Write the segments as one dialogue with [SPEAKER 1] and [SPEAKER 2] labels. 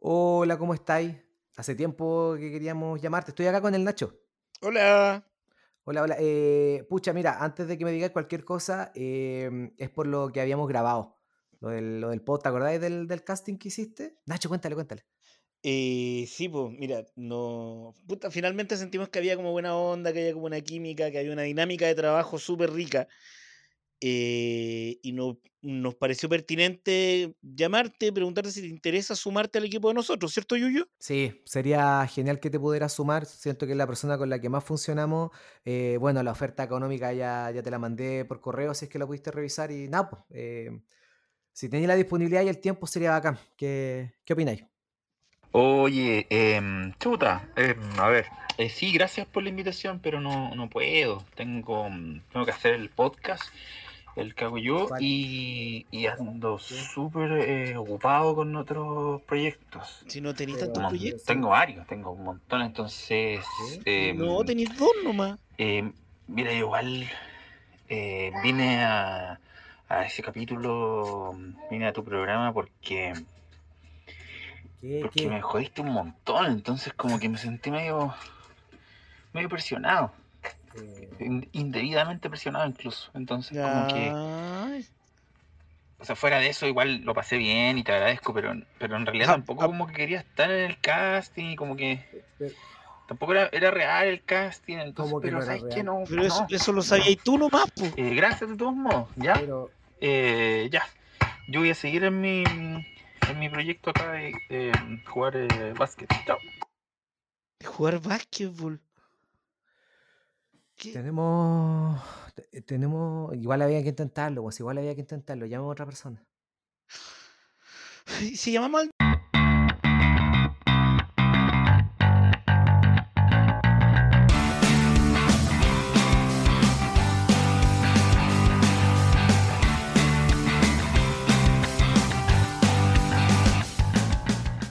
[SPEAKER 1] Hola, ¿cómo estáis? Hace tiempo que queríamos llamarte. Estoy acá con el Nacho.
[SPEAKER 2] Hola.
[SPEAKER 1] Hola, hola. Eh, pucha, mira, antes de que me digas cualquier cosa, em, es por lo que habíamos grabado. Lo del, lo del pod, ¿te acordáis del, del casting que hiciste? Nacho, cuéntale, cuéntale.
[SPEAKER 2] Eh, sí, pues, mira, no. Puta, finalmente sentimos que había como buena onda, que había como una química, que había una dinámica de trabajo súper rica. Eh, y no, nos pareció pertinente llamarte, preguntarte si te interesa sumarte al equipo de nosotros, ¿cierto, Yuyo?
[SPEAKER 1] Sí, sería genial que te pudieras sumar. Siento que es la persona con la que más funcionamos. Eh, bueno, la oferta económica ya, ya te la mandé por correo, si es que la pudiste revisar. Y nada, pues, eh, si tenéis la disponibilidad y el tiempo, sería bacán. ¿Qué, qué opináis?
[SPEAKER 3] Oye, em, chuta, em, a ver, eh, sí, gracias por la invitación, pero no, no puedo. Tengo, tengo que hacer el podcast, el que hago yo,
[SPEAKER 1] ¿Cuál?
[SPEAKER 3] y, y ando súper eh, ocupado con otros proyectos.
[SPEAKER 2] Si no tenéis tantos
[SPEAKER 3] Mon-
[SPEAKER 2] proyectos.
[SPEAKER 3] tengo varios, tengo un montón, entonces,
[SPEAKER 1] ¿Qué?
[SPEAKER 2] No, tenéis dos nomás.
[SPEAKER 3] em, mira, igual eh, vine a, a ese capítulo, vine a tu programa porque,
[SPEAKER 1] ¿Qué,
[SPEAKER 3] porque
[SPEAKER 1] qué?
[SPEAKER 3] me jodiste un montón, entonces como que me sentí medio, medio presionado.
[SPEAKER 1] Eh,
[SPEAKER 3] in- indebidamente presionado incluso. Entonces, como que, o sea, fuera de eso, igual lo pasé bien y te agradezco, pero, pero en realidad
[SPEAKER 2] Ah,
[SPEAKER 3] tampoco
[SPEAKER 2] ah,
[SPEAKER 3] como que quería estar en el casting, como que
[SPEAKER 1] pero-
[SPEAKER 3] tampoco era, era real el casting, entonces,
[SPEAKER 1] ¿Cómo que
[SPEAKER 3] pero
[SPEAKER 1] no
[SPEAKER 3] ¿sabes
[SPEAKER 1] real?
[SPEAKER 3] No,
[SPEAKER 2] Pero eso,
[SPEAKER 3] no.
[SPEAKER 2] eso lo sabías tú nomás, pues.
[SPEAKER 3] Eh, gracias de todos modos, ¿ya?
[SPEAKER 1] pero,
[SPEAKER 3] Eh, ya. Yo voy a seguir en mi, en mi proyecto acá de, de jugar eh, básquet. Chao.
[SPEAKER 2] Jugar básquetbol. ¿Qué?
[SPEAKER 1] tenemos, te- tenemos, igual había que intentarlo, pues igual había que intentarlo. Llamamos a otra persona.
[SPEAKER 2] Si llamamos al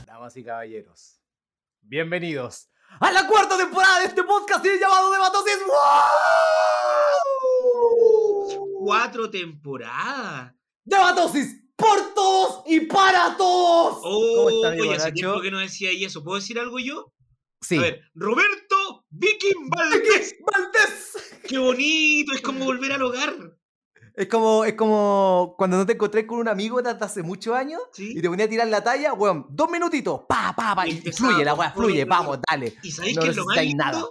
[SPEAKER 1] Damas y caballeros, bienvenidos a la cuarta temporada de este podcast llamado Debatosis. ¡Wow!
[SPEAKER 2] cuatro temporadas.
[SPEAKER 1] Debatosis por todos y para todos. ¿Cómo está,
[SPEAKER 2] Oh,
[SPEAKER 1] amigo
[SPEAKER 2] oye, hace
[SPEAKER 1] Nacho?
[SPEAKER 2] tiempo que no decía y eso. ¿Puedo decir algo yo?
[SPEAKER 1] Sí.
[SPEAKER 2] A ver, Roberto Viking Valdés.
[SPEAKER 1] Valdés.
[SPEAKER 2] ¡Qué bonito! Es como volver al hogar.
[SPEAKER 1] Es como, es como cuando no te encontré con un amigo desde hace muchos años
[SPEAKER 2] ¿Sí?
[SPEAKER 1] y te ponía a tirar la talla, weón, dos minutitos, pa, pa, pa,
[SPEAKER 2] Y
[SPEAKER 1] fluye la weá, fluye, vamos, dale.
[SPEAKER 2] ¿Y sabéis
[SPEAKER 1] No
[SPEAKER 2] qué es lo más lindo?
[SPEAKER 1] nada.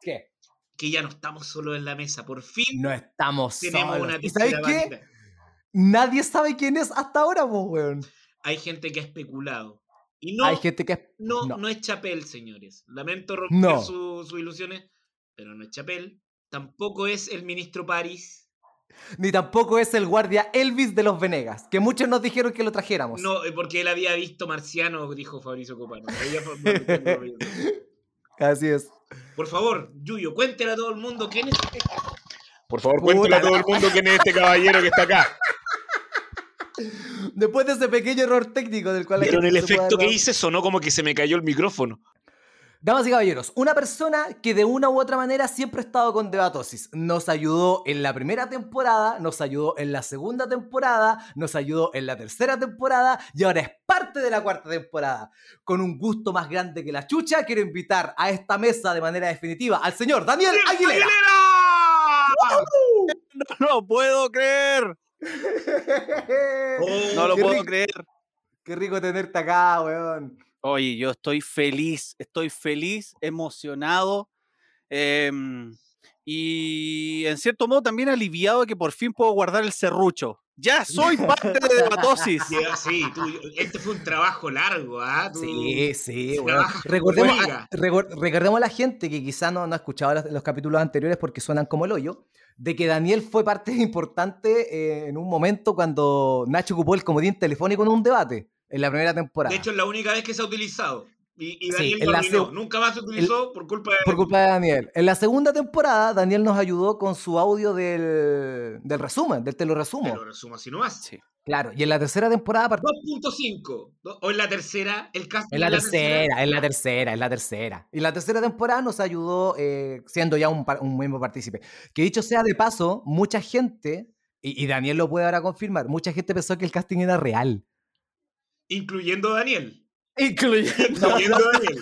[SPEAKER 1] ¿Qué?
[SPEAKER 2] Que ya no estamos solos en la mesa. Por fin
[SPEAKER 1] No estamos
[SPEAKER 2] tenemos
[SPEAKER 1] solos.
[SPEAKER 2] una
[SPEAKER 1] ¿Y sabéis qué? Nadie sabe quién es hasta ahora, po, weón.
[SPEAKER 2] Hay gente que ha especulado. Y no,
[SPEAKER 1] Hay gente que es...
[SPEAKER 2] no,
[SPEAKER 1] no.
[SPEAKER 2] no es Chapel, señores. Lamento romper
[SPEAKER 1] No.
[SPEAKER 2] su- sus ilusiones, pero no es Chapel. Tampoco es el ministro París.
[SPEAKER 1] Ni tampoco es el guardia Elvis de los Venegas, que muchos nos dijeron que lo trajéramos.
[SPEAKER 2] No, eh, porque él había visto Marciano, dijo Fabricio Copano.
[SPEAKER 1] Así es.
[SPEAKER 2] Por favor, Yuyo, cuéntele a todo el mundo quién es.
[SPEAKER 4] Por favor,
[SPEAKER 1] Puta
[SPEAKER 4] cuéntale a todo
[SPEAKER 1] la-
[SPEAKER 4] el mundo quién es este caballero que está acá.
[SPEAKER 1] Después de ese pequeño error técnico del cual...
[SPEAKER 2] ¿Vieron
[SPEAKER 1] gente
[SPEAKER 2] el efecto que hice? Sonó como que se me cayó el micrófono.
[SPEAKER 1] Damas y caballeros, una persona que de una u otra manera siempre ha estado con Debatosis. Nos ayudó en la primera temporada, nos ayudó en la segunda temporada, nos ayudó en la tercera temporada y ahora es parte de la cuarta temporada. Con un gusto más grande que la chucha, quiero invitar a esta mesa de manera definitiva al señor Daniel Aguilera.
[SPEAKER 4] No lo puedo creer.
[SPEAKER 2] Oh,
[SPEAKER 4] No lo puedo
[SPEAKER 1] rico,
[SPEAKER 4] creer.
[SPEAKER 1] Qué rico tenerte acá, weón.
[SPEAKER 4] Oye, yo estoy feliz, estoy feliz, emocionado em, y en cierto modo también aliviado de que por fin puedo guardar el serrucho. Ya soy parte de Debatosis.
[SPEAKER 2] Sí, sí, tú, este fue un trabajo largo, ¿ah? Tú-
[SPEAKER 1] Sí, sí,
[SPEAKER 2] con
[SPEAKER 1] Recordemos, a, recor- recordemos a la gente que quizá no, no ha escuchado los, los capítulos anteriores porque suenan como el hoyo, de que Daniel fue parte importante eh, en un momento cuando Nacho ocupó el comodín telefónico en un debate, en la primera temporada.
[SPEAKER 2] De hecho, es la única vez que se ha utilizado. Y, y
[SPEAKER 1] Sí,
[SPEAKER 2] Daniel
[SPEAKER 1] en
[SPEAKER 2] lo
[SPEAKER 1] la
[SPEAKER 2] Nunca más se utilizó por culpa de.
[SPEAKER 1] por culpa de Daniel. En la segunda temporada, Daniel nos ayudó con su audio del, del resumen, del te lo
[SPEAKER 2] Te lo resumo así nomás.
[SPEAKER 4] Sí.
[SPEAKER 1] Claro, y en la tercera temporada, part-
[SPEAKER 2] 2.5. ¿no? O en la tercera, el casting
[SPEAKER 1] en la tercera, en la tercera, en la tercera. Y la tercera temporada nos ayudó eh, siendo ya un, un miembro partícipe. Que dicho sea de paso, mucha gente, y, y Daniel lo puede ahora confirmar, mucha gente pensó que el casting era real.
[SPEAKER 2] Incluyendo a Daniel.
[SPEAKER 1] Incluyendo.
[SPEAKER 2] incluyendo a Daniel.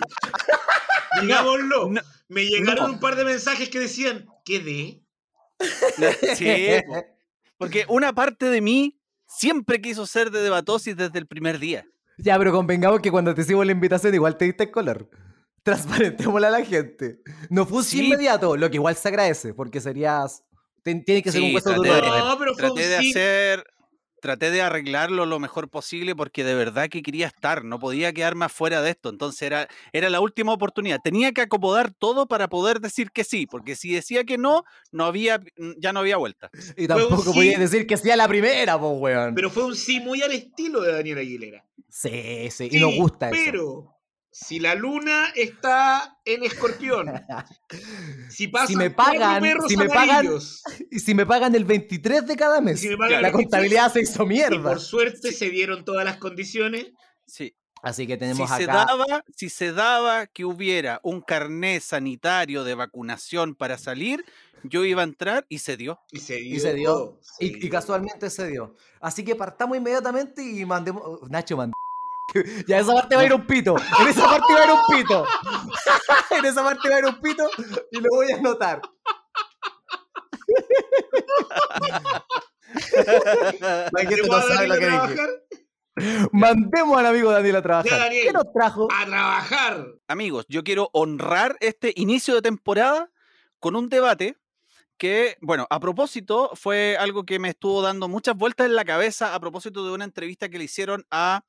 [SPEAKER 2] Digámoslo.
[SPEAKER 4] No,
[SPEAKER 2] Me llegaron
[SPEAKER 4] no.
[SPEAKER 2] un par de mensajes que decían, ¿qué de?
[SPEAKER 4] Sí, po. porque una parte de mí siempre quiso ser de debatosis desde el primer día.
[SPEAKER 1] Ya, pero convengamos que cuando te hicimos la invitación igual te diste el color. Transparentémosla a la gente. No fue
[SPEAKER 4] Sí.
[SPEAKER 1] inmediato, lo que igual se agradece, porque serías... ten- tiene que ser un
[SPEAKER 4] Sí,
[SPEAKER 1] duro de.
[SPEAKER 2] No, pero fue un
[SPEAKER 4] de
[SPEAKER 2] sí.
[SPEAKER 4] hacer, traté de arreglarlo lo mejor posible porque de verdad que quería estar, no podía quedarme afuera de esto, entonces era, era la última oportunidad. Tenía que acomodar todo para poder decir que sí, porque si decía que no, no había, ya no había vuelta.
[SPEAKER 1] Y tampoco
[SPEAKER 2] sí.
[SPEAKER 1] podías decir que sea la primera, pues, weón.
[SPEAKER 2] Pero fue un sí muy al estilo de Daniel Aguilera.
[SPEAKER 1] Sí, sí, y
[SPEAKER 2] Sí,
[SPEAKER 1] nos gusta eso.
[SPEAKER 2] Pero si la luna está en escorpión, si pasan
[SPEAKER 1] me pagan-
[SPEAKER 2] perros
[SPEAKER 1] si me pagan, Y si me pagan el 23 de cada mes,
[SPEAKER 2] si me pagan
[SPEAKER 1] la
[SPEAKER 2] el 23,
[SPEAKER 1] contabilidad se hizo
[SPEAKER 2] y
[SPEAKER 1] mierda.
[SPEAKER 2] por suerte se dieron todas las condiciones,
[SPEAKER 4] Sí.
[SPEAKER 1] Así que
[SPEAKER 4] Si
[SPEAKER 1] tenemos
[SPEAKER 4] se,
[SPEAKER 1] acá...
[SPEAKER 4] daba, si se daba que hubiera un carné sanitario de vacunación para salir, yo iba a entrar y se dio.
[SPEAKER 2] y se dio.
[SPEAKER 1] Y se dio.
[SPEAKER 2] se
[SPEAKER 1] Y, y casualmente se dio. Así que partamos inmediatamente y mandemos. Nacho, mand... Ya esa parte va a ir un pito. En esa parte va a ir un pito. en esa parte va a ir un pito y lo voy a anotar. La gente
[SPEAKER 2] ¿Mandemos
[SPEAKER 1] no
[SPEAKER 2] a
[SPEAKER 1] sabe
[SPEAKER 2] Daniel
[SPEAKER 1] lo
[SPEAKER 2] a
[SPEAKER 1] que dije.
[SPEAKER 2] trabajar?
[SPEAKER 1] Mandemos al amigo Daniel a trabajar.
[SPEAKER 2] Ya, Daniel.
[SPEAKER 1] ¿Qué nos trajo?
[SPEAKER 2] ¡A trabajar!
[SPEAKER 4] Amigos, yo quiero honrar este inicio de temporada con un debate que, bueno, a propósito, fue algo que me estuvo dando muchas vueltas en la cabeza a propósito de una entrevista que le hicieron a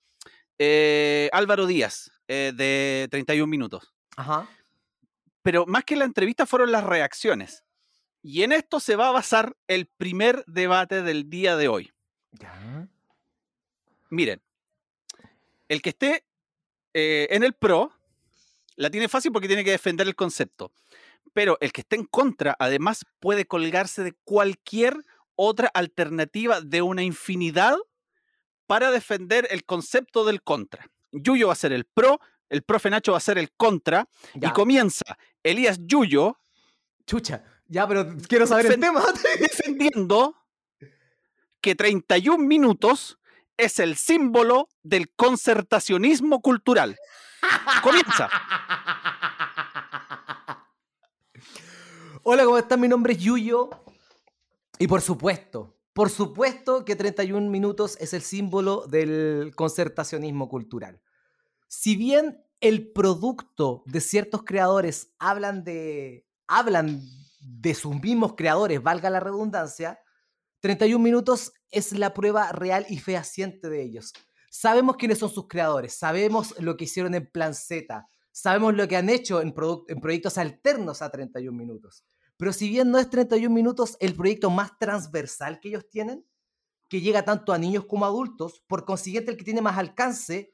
[SPEAKER 4] eh, Álvaro Díaz eh, de 31 minutos.
[SPEAKER 1] Ajá.
[SPEAKER 4] Pero más que la entrevista fueron las reacciones. Y en esto se va a basar el primer debate del día de hoy.
[SPEAKER 1] Ya.
[SPEAKER 4] Miren, el que esté eh, en el pro la tiene fácil porque tiene que defender el concepto. Pero el que esté en contra, además, puede colgarse de cualquier otra alternativa de una infinidad para defender el concepto del contra. Yuyo va a ser el pro, el profe Nacho va a ser el contra,
[SPEAKER 1] Ya.
[SPEAKER 4] y comienza Elías Yuyo
[SPEAKER 1] Chucha. Ya, pero quiero saber el tema.
[SPEAKER 4] defendiendo que 31 minutos es el símbolo del concertacionismo cultural. Comienza.
[SPEAKER 1] Hola, ¿cómo están? Mi nombre es Yuyo. Y por supuesto, por supuesto que 31 minutos es el símbolo del concertacionismo cultural. Si bien el producto de ciertos creadores hablan de, hablan de sus mismos creadores, valga la redundancia, 31 minutos es la prueba real y fehaciente de ellos. Sabemos quiénes son sus creadores, sabemos lo que hicieron en Plan Z, sabemos lo que han hecho en, en proyectos alternos a 31 minutos. Pero si bien no es 31 minutos el proyecto más transversal que ellos tienen, que llega tanto a niños como a adultos, por consiguiente el que tiene más alcance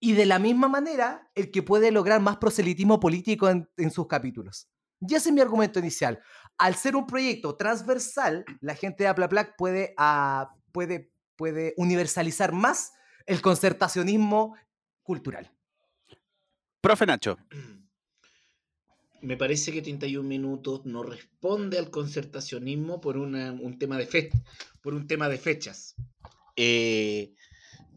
[SPEAKER 1] y de la misma manera el que puede lograr más proselitismo político en, en sus capítulos. Y ese es mi argumento inicial. Al ser un proyecto transversal, la gente de Aplaplac puede, ah, puede, puede universalizar más el concertacionismo cultural.
[SPEAKER 4] Profe Nacho.
[SPEAKER 2] Me parece que 31 minutos no responde al concertacionismo por una- un, tema de fe- por un tema de fechas. Eh,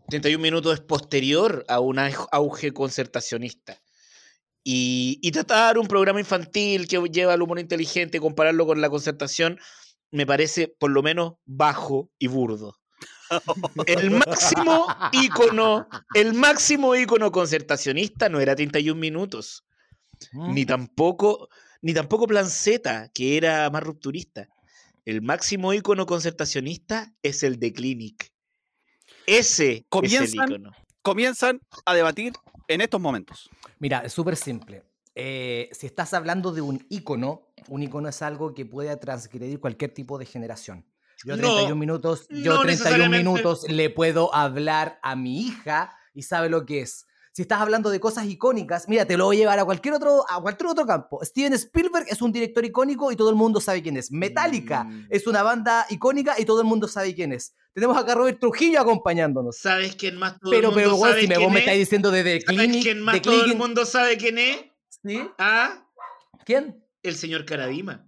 [SPEAKER 2] 31 minutos es posterior a un auge concertacionista. Y, tratar un programa infantil que lleva al humor inteligente, compararlo con la concertación, me parece por lo menos bajo y burdo. El máximo ícono, el máximo concertacionista no era 31 minutos ni tampoco, ni tampoco Plan Z, que era más rupturista. El máximo ícono concertacionista es el de Clinic. Ese es el
[SPEAKER 4] Comienzan-
[SPEAKER 2] ícono.
[SPEAKER 4] Comienzan a debatir en estos momentos.
[SPEAKER 1] Mira, es súper simple. Eh, si estás hablando de un icono, un icono es algo que puede transgredir cualquier tipo de generación. Yo
[SPEAKER 2] No,
[SPEAKER 1] 31 minutos, yo
[SPEAKER 2] no
[SPEAKER 1] 31
[SPEAKER 2] necesariamente.
[SPEAKER 1] minutos le puedo hablar a mi hija y sabe lo que es. Si estás hablando de cosas icónicas, mira, te lo voy a llevar a cualquier otro, a cualquier otro campo. Steven Spielberg es un director icónico y todo el mundo sabe quién es. Metallica
[SPEAKER 2] Mm.
[SPEAKER 1] es una banda icónica y todo el mundo sabe quién es. Tenemos acá a Robert Trujillo acompañonos.
[SPEAKER 2] ¿Sabes quién más todo
[SPEAKER 1] Pero,
[SPEAKER 2] el
[SPEAKER 1] pero,
[SPEAKER 2] mundo
[SPEAKER 1] weón,
[SPEAKER 2] sabe
[SPEAKER 1] si me, vos me
[SPEAKER 2] es?
[SPEAKER 1] estáis diciendo de The
[SPEAKER 2] ¿Sabes
[SPEAKER 1] Clinic,
[SPEAKER 2] quién más
[SPEAKER 1] The
[SPEAKER 2] todo el mundo sabe quién es?
[SPEAKER 1] ¿Sí?
[SPEAKER 2] Ah,
[SPEAKER 1] ¿Quién?
[SPEAKER 2] el señor Caradima.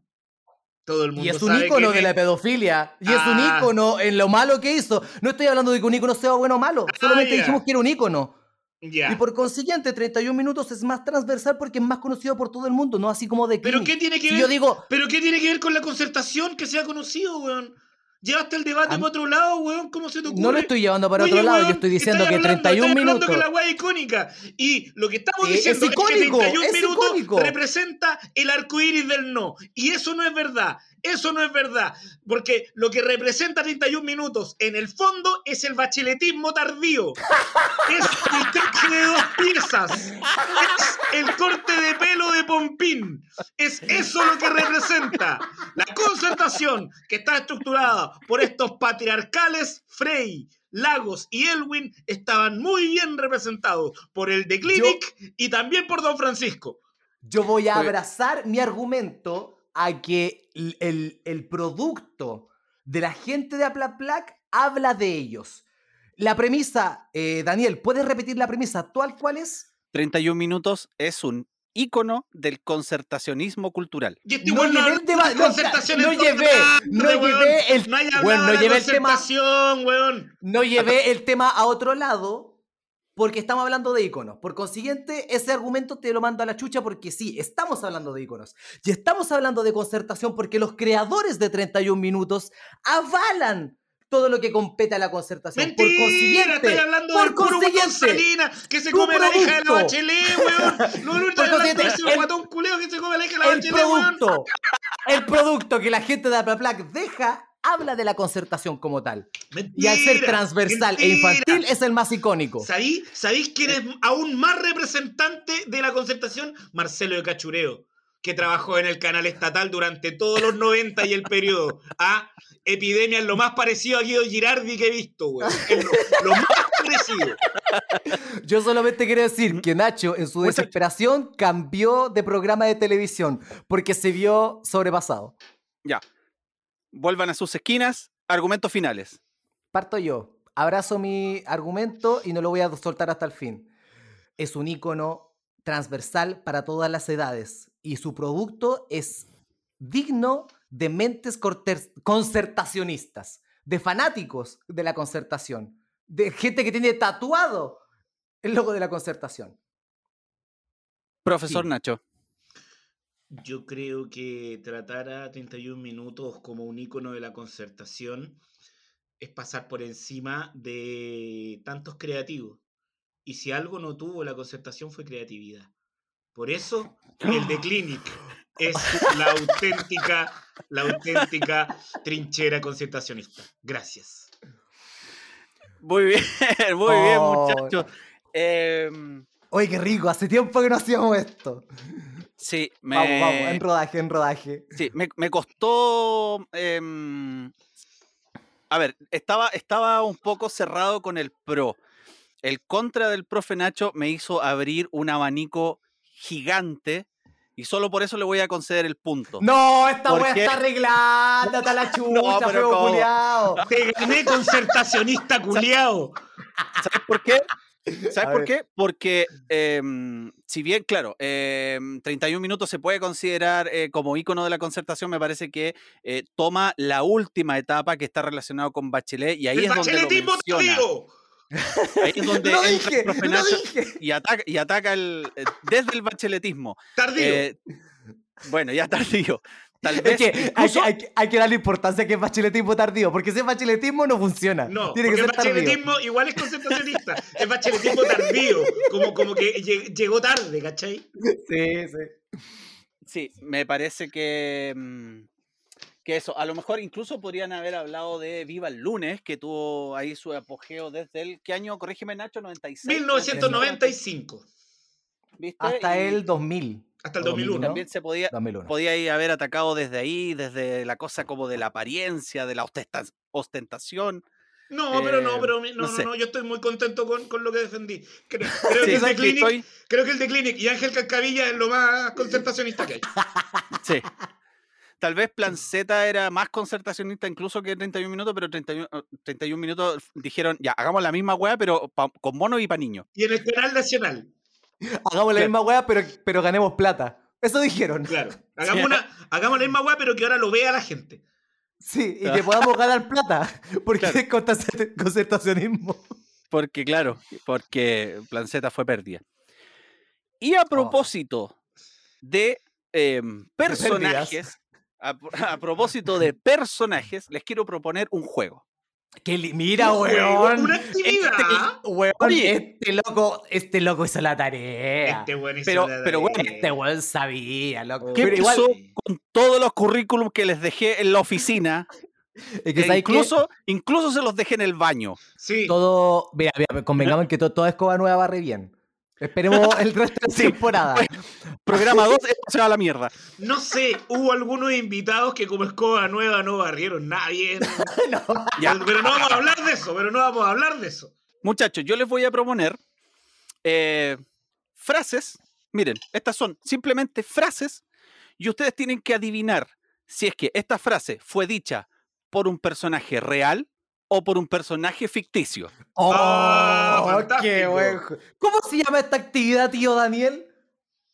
[SPEAKER 2] Todo el mundo
[SPEAKER 1] Y es un
[SPEAKER 2] sabe
[SPEAKER 1] ícono de
[SPEAKER 2] es.
[SPEAKER 1] la pedofilia. Y es un
[SPEAKER 2] Ah.
[SPEAKER 1] ícono en lo malo que hizo. No estoy hablando de que un ícono sea bueno o malo. Solamente
[SPEAKER 2] Ah, ya.
[SPEAKER 1] dijimos que era un ícono.
[SPEAKER 2] Ya.
[SPEAKER 1] Y por consiguiente, 31 minutos es más transversal porque es más conocido por todo el mundo, no así como de
[SPEAKER 2] ¿Pero qué tiene que
[SPEAKER 1] Si
[SPEAKER 2] ver?
[SPEAKER 1] yo digo,
[SPEAKER 2] ¿Pero qué tiene que ver con la concertación que sea conocido, weón? Llevaste el debate
[SPEAKER 1] A mí-
[SPEAKER 2] por otro lado, weón. ¿Cómo se te ocurre?
[SPEAKER 1] no lo estoy llevando para
[SPEAKER 2] Oye,
[SPEAKER 1] otro lado,
[SPEAKER 2] weón,
[SPEAKER 1] yo estoy diciendo que
[SPEAKER 2] hablando-
[SPEAKER 1] 31
[SPEAKER 2] estáis hablando
[SPEAKER 1] minutos.
[SPEAKER 2] que la weá es icónica. Y lo que estamos
[SPEAKER 1] Eh, es
[SPEAKER 2] diciendo es,
[SPEAKER 1] icónico,
[SPEAKER 2] que 31
[SPEAKER 1] es
[SPEAKER 2] minutos
[SPEAKER 1] icónico.
[SPEAKER 2] representa el arco iris del no. Y eso no es verdad. Eso no es verdad. Porque lo que representa 31 minutos en el fondo es el bacheletismo tardío. Es el traje de dos piezas. Es el corte de pelo de Pompín. Es eso lo que representa. La concertación que está estructurada por estos patriarcales Frey, Lagos y Elwin estaban muy bien representados por el de Clinic y también por Don Francisco.
[SPEAKER 1] Yo voy a abrazar mi argumento a que el, el- el producto de la gente de Aplaplac habla de ellos. La premisa, eh, Daniel, ¿puedes repetir la premisa actual cuál es?
[SPEAKER 4] 31 minutos es un ícono del concertacionismo cultural.
[SPEAKER 2] Y este
[SPEAKER 1] No llevé el no, llevé, llevé el-
[SPEAKER 2] No
[SPEAKER 1] weón, llevé el tema-
[SPEAKER 2] weón.
[SPEAKER 1] No llevé el tema a otro lado porque estamos hablando de iconos. Por consiguiente, ese argumento te lo mando a la chucha porque sí, estamos hablando de iconos. Y estamos hablando de concertación porque los creadores de 31 minutos avalan todo lo que compete a la concertación.
[SPEAKER 2] Mentira,
[SPEAKER 1] por consiguiente,
[SPEAKER 2] hablando
[SPEAKER 1] por
[SPEAKER 2] del
[SPEAKER 1] consiguiente,
[SPEAKER 2] Salina que se come a la hija de la
[SPEAKER 1] producto.
[SPEAKER 2] bachelet, weón. De ese
[SPEAKER 1] el-
[SPEAKER 2] guatón culeo que se come la hija de la
[SPEAKER 1] el
[SPEAKER 2] bachelet, weón.
[SPEAKER 1] producto, el producto que la gente de Aplaplac deja habla de la concertación como tal. Y al ser
[SPEAKER 2] Mentira,
[SPEAKER 1] transversal e infantil es el más icónico.
[SPEAKER 2] ¿Sabéis, ¿Sabéis quién es aún más representante de la concertación? Marcelo de Cachureo, que trabajó en el canal estatal durante todos los 90 y el periodo. Ah, Epidemia es lo más parecido a Guido Girardi que he visto, weón. Es lo, lo más parecido.
[SPEAKER 1] Yo solamente quiero decir que Nacho, en su
[SPEAKER 4] Muchachos.
[SPEAKER 1] desesperación, cambió de programa de televisión porque se vio sobrepasado.
[SPEAKER 4] Ya. Vuelvan a sus esquinas. Argumentos finales.
[SPEAKER 1] Parto yo. Abrazo mi argumento y no lo voy a soltar hasta el fin. Es un icono transversal para todas las edades y su producto es digno de mentes concertacionistas, de fanáticos de la concertación, de gente que tiene tatuado el logo de la concertación.
[SPEAKER 4] Profesor
[SPEAKER 1] Sí.
[SPEAKER 4] Nacho.
[SPEAKER 2] Yo creo que tratar a 31 minutos como un icono de la concertación es pasar por encima de tantos creativos. Y si algo no tuvo la concertación fue creatividad. Por eso el de Clinic es la auténtica, la auténtica trinchera concertacionista. Gracias.
[SPEAKER 4] Muy bien, muy bien,
[SPEAKER 1] Oh.
[SPEAKER 4] muchachos. Em,
[SPEAKER 1] Oye, qué rico, hace tiempo que no hacíamos esto.
[SPEAKER 4] Sí, me,
[SPEAKER 1] Vamos, vamos, en rodaje, en rodaje.
[SPEAKER 4] sí, me, me costó. em, a ver, estaba, estaba un poco cerrado con el pro. El contra del profe Nacho me hizo abrir un abanico gigante y solo por eso le voy a conceder el punto.
[SPEAKER 1] No, esta
[SPEAKER 4] ¿Por
[SPEAKER 1] weá está arreglada, a la chucha,
[SPEAKER 4] pero
[SPEAKER 1] feo culiao.
[SPEAKER 2] Te gané concertacionista culiao.
[SPEAKER 4] ¿Sabes por qué? ¿Sabes por qué? Porque em, si bien, claro, em, 31 minutos se puede considerar eh, como ícono de la concertación, me parece que eh, toma la última etapa que está relacionado con Bachelet y ahí
[SPEAKER 2] El
[SPEAKER 4] es donde lo
[SPEAKER 2] bacheletismo
[SPEAKER 4] menciona.
[SPEAKER 2] tardío.
[SPEAKER 4] Ahí es donde
[SPEAKER 1] Lo
[SPEAKER 4] entra
[SPEAKER 1] dije,
[SPEAKER 4] el
[SPEAKER 1] lo dije.
[SPEAKER 4] y ataca, y ataca el, eh, desde el bacheletismo.
[SPEAKER 2] Tardío.
[SPEAKER 4] Eh, bueno, ya tardío. Tal
[SPEAKER 1] Es
[SPEAKER 4] vez
[SPEAKER 1] que hay, que-
[SPEAKER 4] incluso-
[SPEAKER 1] hay que- hay que darle importancia a que es bacheletismo tardío, porque ese bacheletismo no funciona.
[SPEAKER 2] No,
[SPEAKER 1] tiene que ser
[SPEAKER 2] el
[SPEAKER 1] tardío.
[SPEAKER 2] bacheletismo igual es concentracionista. Es bacheletismo tardío. Como, como que lle- llegó tarde, ¿cachai?
[SPEAKER 1] Sí, sí.
[SPEAKER 4] Sí, me parece que, mm, que eso, a lo mejor incluso podrían haber hablado de Viva el lunes, que tuvo ahí su apogeo desde el, ¿qué año? Corrígeme Nacho, 96.
[SPEAKER 2] 1995.
[SPEAKER 4] ¿Viste?
[SPEAKER 1] Hasta
[SPEAKER 4] Y
[SPEAKER 1] el 2000.
[SPEAKER 2] Hasta el
[SPEAKER 1] o
[SPEAKER 2] 2001.
[SPEAKER 4] También se podía,
[SPEAKER 1] 2001.
[SPEAKER 4] podía haber atacado desde ahí, desde la cosa como de la apariencia, de la ostenta- ostentación.
[SPEAKER 2] No, pero no,
[SPEAKER 4] Eh,
[SPEAKER 2] pero no,
[SPEAKER 4] no sé.
[SPEAKER 2] no, yo estoy muy contento con, con lo que defendí. Creo, creo
[SPEAKER 4] Sí,
[SPEAKER 2] que el de Clinic,
[SPEAKER 4] estoy-
[SPEAKER 2] creo que el de Clinic y Ángel Cascavilla es lo más concertacionista que hay.
[SPEAKER 4] sí. Tal vez Plan Z era más concertacionista incluso que 31 minutos, pero 31, eh, 31 minutos dijeron, ya, hagamos la misma weá, pero pa- con mono y pa' niños.
[SPEAKER 2] Y en el canal nacional,
[SPEAKER 1] Hagamos la
[SPEAKER 4] Claro.
[SPEAKER 1] misma weá, pero, pero ganemos plata. Eso dijeron.
[SPEAKER 2] claro. Hagamos, una, hagamos la misma weá, pero que ahora lo vea la gente.
[SPEAKER 1] Sí, y que podamos ganar plata, porque
[SPEAKER 4] Claro.
[SPEAKER 1] es concerta- concertacionismo.
[SPEAKER 4] Porque, claro, porque Plan Z fue pérdida. Y a propósito de em, personajes, a, a propósito de personajes, les quiero proponer un juego.
[SPEAKER 1] Que mira, weón.
[SPEAKER 2] una actividad.
[SPEAKER 1] Este, weón,
[SPEAKER 4] Oye.
[SPEAKER 1] este loco, este loco hizo la tarea.
[SPEAKER 2] Este weón hizo
[SPEAKER 4] Pero-
[SPEAKER 2] la
[SPEAKER 4] pero bueno,
[SPEAKER 2] tarea.
[SPEAKER 1] Este weón sabía, loco.
[SPEAKER 4] ¿Qué
[SPEAKER 1] Pero igual,
[SPEAKER 4] con todos los currículums que les dejé en la oficina?
[SPEAKER 1] es que
[SPEAKER 4] Que
[SPEAKER 1] ¿sabes qué?
[SPEAKER 4] incluso, incluso se los dejé en el baño.
[SPEAKER 2] Sí.
[SPEAKER 1] todo. Mira, mira, convengamos en que todo, toda escoba nueva barre bien. Esperemos el resto de la
[SPEAKER 4] Sí,
[SPEAKER 1] temporada.
[SPEAKER 4] Programa 2, esto se va a la mierda.
[SPEAKER 2] No sé, hubo algunos invitados que como escoba nueva no barrieron nadie.
[SPEAKER 1] No.
[SPEAKER 4] Ya.
[SPEAKER 2] Pero no vamos a hablar de eso, pero no vamos a hablar de eso.
[SPEAKER 4] Muchachos, yo les voy a proponer eh, frases. Miren, estas son simplemente frases y ustedes tienen que adivinar si es que esta frase fue dicha por un personaje real o por un personaje ficticio.
[SPEAKER 1] Oh,
[SPEAKER 2] Ah,
[SPEAKER 1] qué
[SPEAKER 2] fantástico.
[SPEAKER 1] buen ju- ¿Cómo se llama esta actividad, tío Daniel?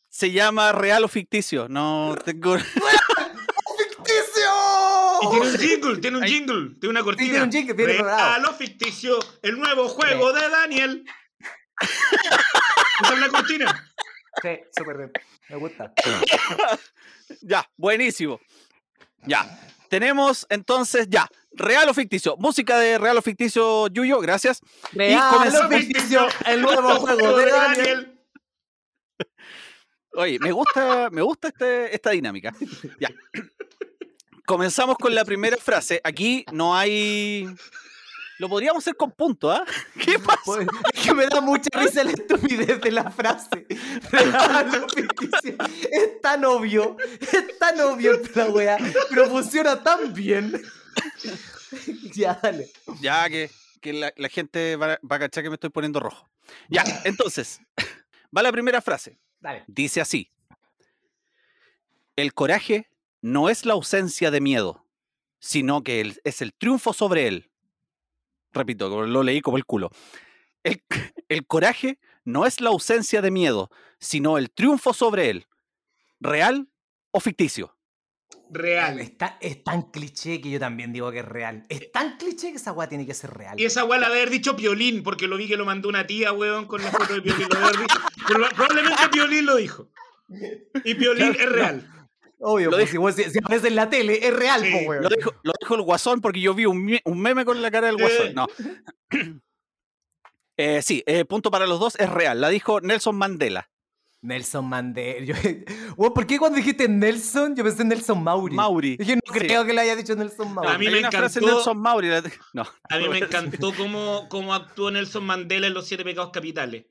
[SPEAKER 4] Se llama real o ficticio. No tengo.
[SPEAKER 1] ¡Ficticio!
[SPEAKER 2] Y tiene un jingle, tiene un
[SPEAKER 4] Ahí.
[SPEAKER 2] jingle, tiene una cortina.
[SPEAKER 1] tiene un jingle,
[SPEAKER 2] Real o ficticio, el nuevo juego de Daniel. Esa es la cortina.
[SPEAKER 1] Sí, súper bien. Me gusta.
[SPEAKER 4] Ya, buenísimo. Ya. Tenemos entonces, ya, real o ficticio. Música de real o ficticio, Yuyo, gracias.
[SPEAKER 1] Real
[SPEAKER 4] comenzó-
[SPEAKER 1] o ficticio, el nuevo juego de Daniel.
[SPEAKER 4] Oye, me gusta, me gusta este- esta dinámica. Ya. Comenzamos con la primera frase. Aquí no hay. Lo podríamos hacer con punto, ¿ah? ¿Qué pasa?
[SPEAKER 1] Pues, Es que me da mucha risa la estupidez de la frase. Ficticio. Es tan obvio, es tan obvio esta weá, pero funciona tan bien. Ya, dale.
[SPEAKER 4] Ya que, que la, la gente va, a- va a cachar que me estoy poniendo rojo. Ya, entonces, va la primera frase.
[SPEAKER 1] Dale.
[SPEAKER 4] Dice así. El coraje no es la ausencia de miedo, sino que el- es el triunfo sobre él. Repito, lo leí como el culo. El, el coraje no es la ausencia de miedo, sino el triunfo sobre él. ¿Real o ficticio?
[SPEAKER 2] Real.
[SPEAKER 1] Es tan, es tan cliché que yo también digo que es real. Es tan cliché que esa weá tiene que ser real.
[SPEAKER 2] Y esa weá la de haber dicho Piolín, porque lo vi que lo mandó una tía, weón, con la foto de Piolín. Lo de haber dicho. Pero probablemente Piolín lo dijo. Y Piolín es real.
[SPEAKER 1] Obvio,
[SPEAKER 4] Lo
[SPEAKER 1] pues,
[SPEAKER 4] dije-
[SPEAKER 1] si, vos- si- si aparece en la tele, es real,
[SPEAKER 2] Sí,
[SPEAKER 1] po, weón.
[SPEAKER 4] Lo dijo, lo dijo el guasón porque yo vi un, un meme con la cara del guasón. No. Eh, sí, eh, punto para los dos, es real. La dijo Nelson Mandela.
[SPEAKER 1] Nelson Mandela. Yo, Weón, ¿Por qué cuando dijiste Nelson, yo pensé en Nelson Mauri?
[SPEAKER 4] Mauri.
[SPEAKER 1] Dije, no
[SPEAKER 4] Sí.
[SPEAKER 1] creo que lo haya dicho Nelson Mauri.
[SPEAKER 2] A mí
[SPEAKER 4] Hay
[SPEAKER 2] me
[SPEAKER 4] una frase
[SPEAKER 2] encantó-
[SPEAKER 4] Nelson Mauri. No.
[SPEAKER 2] A mí me encantó cómo, cómo actuó Nelson Mandela en Los Siete Pecados Capitales.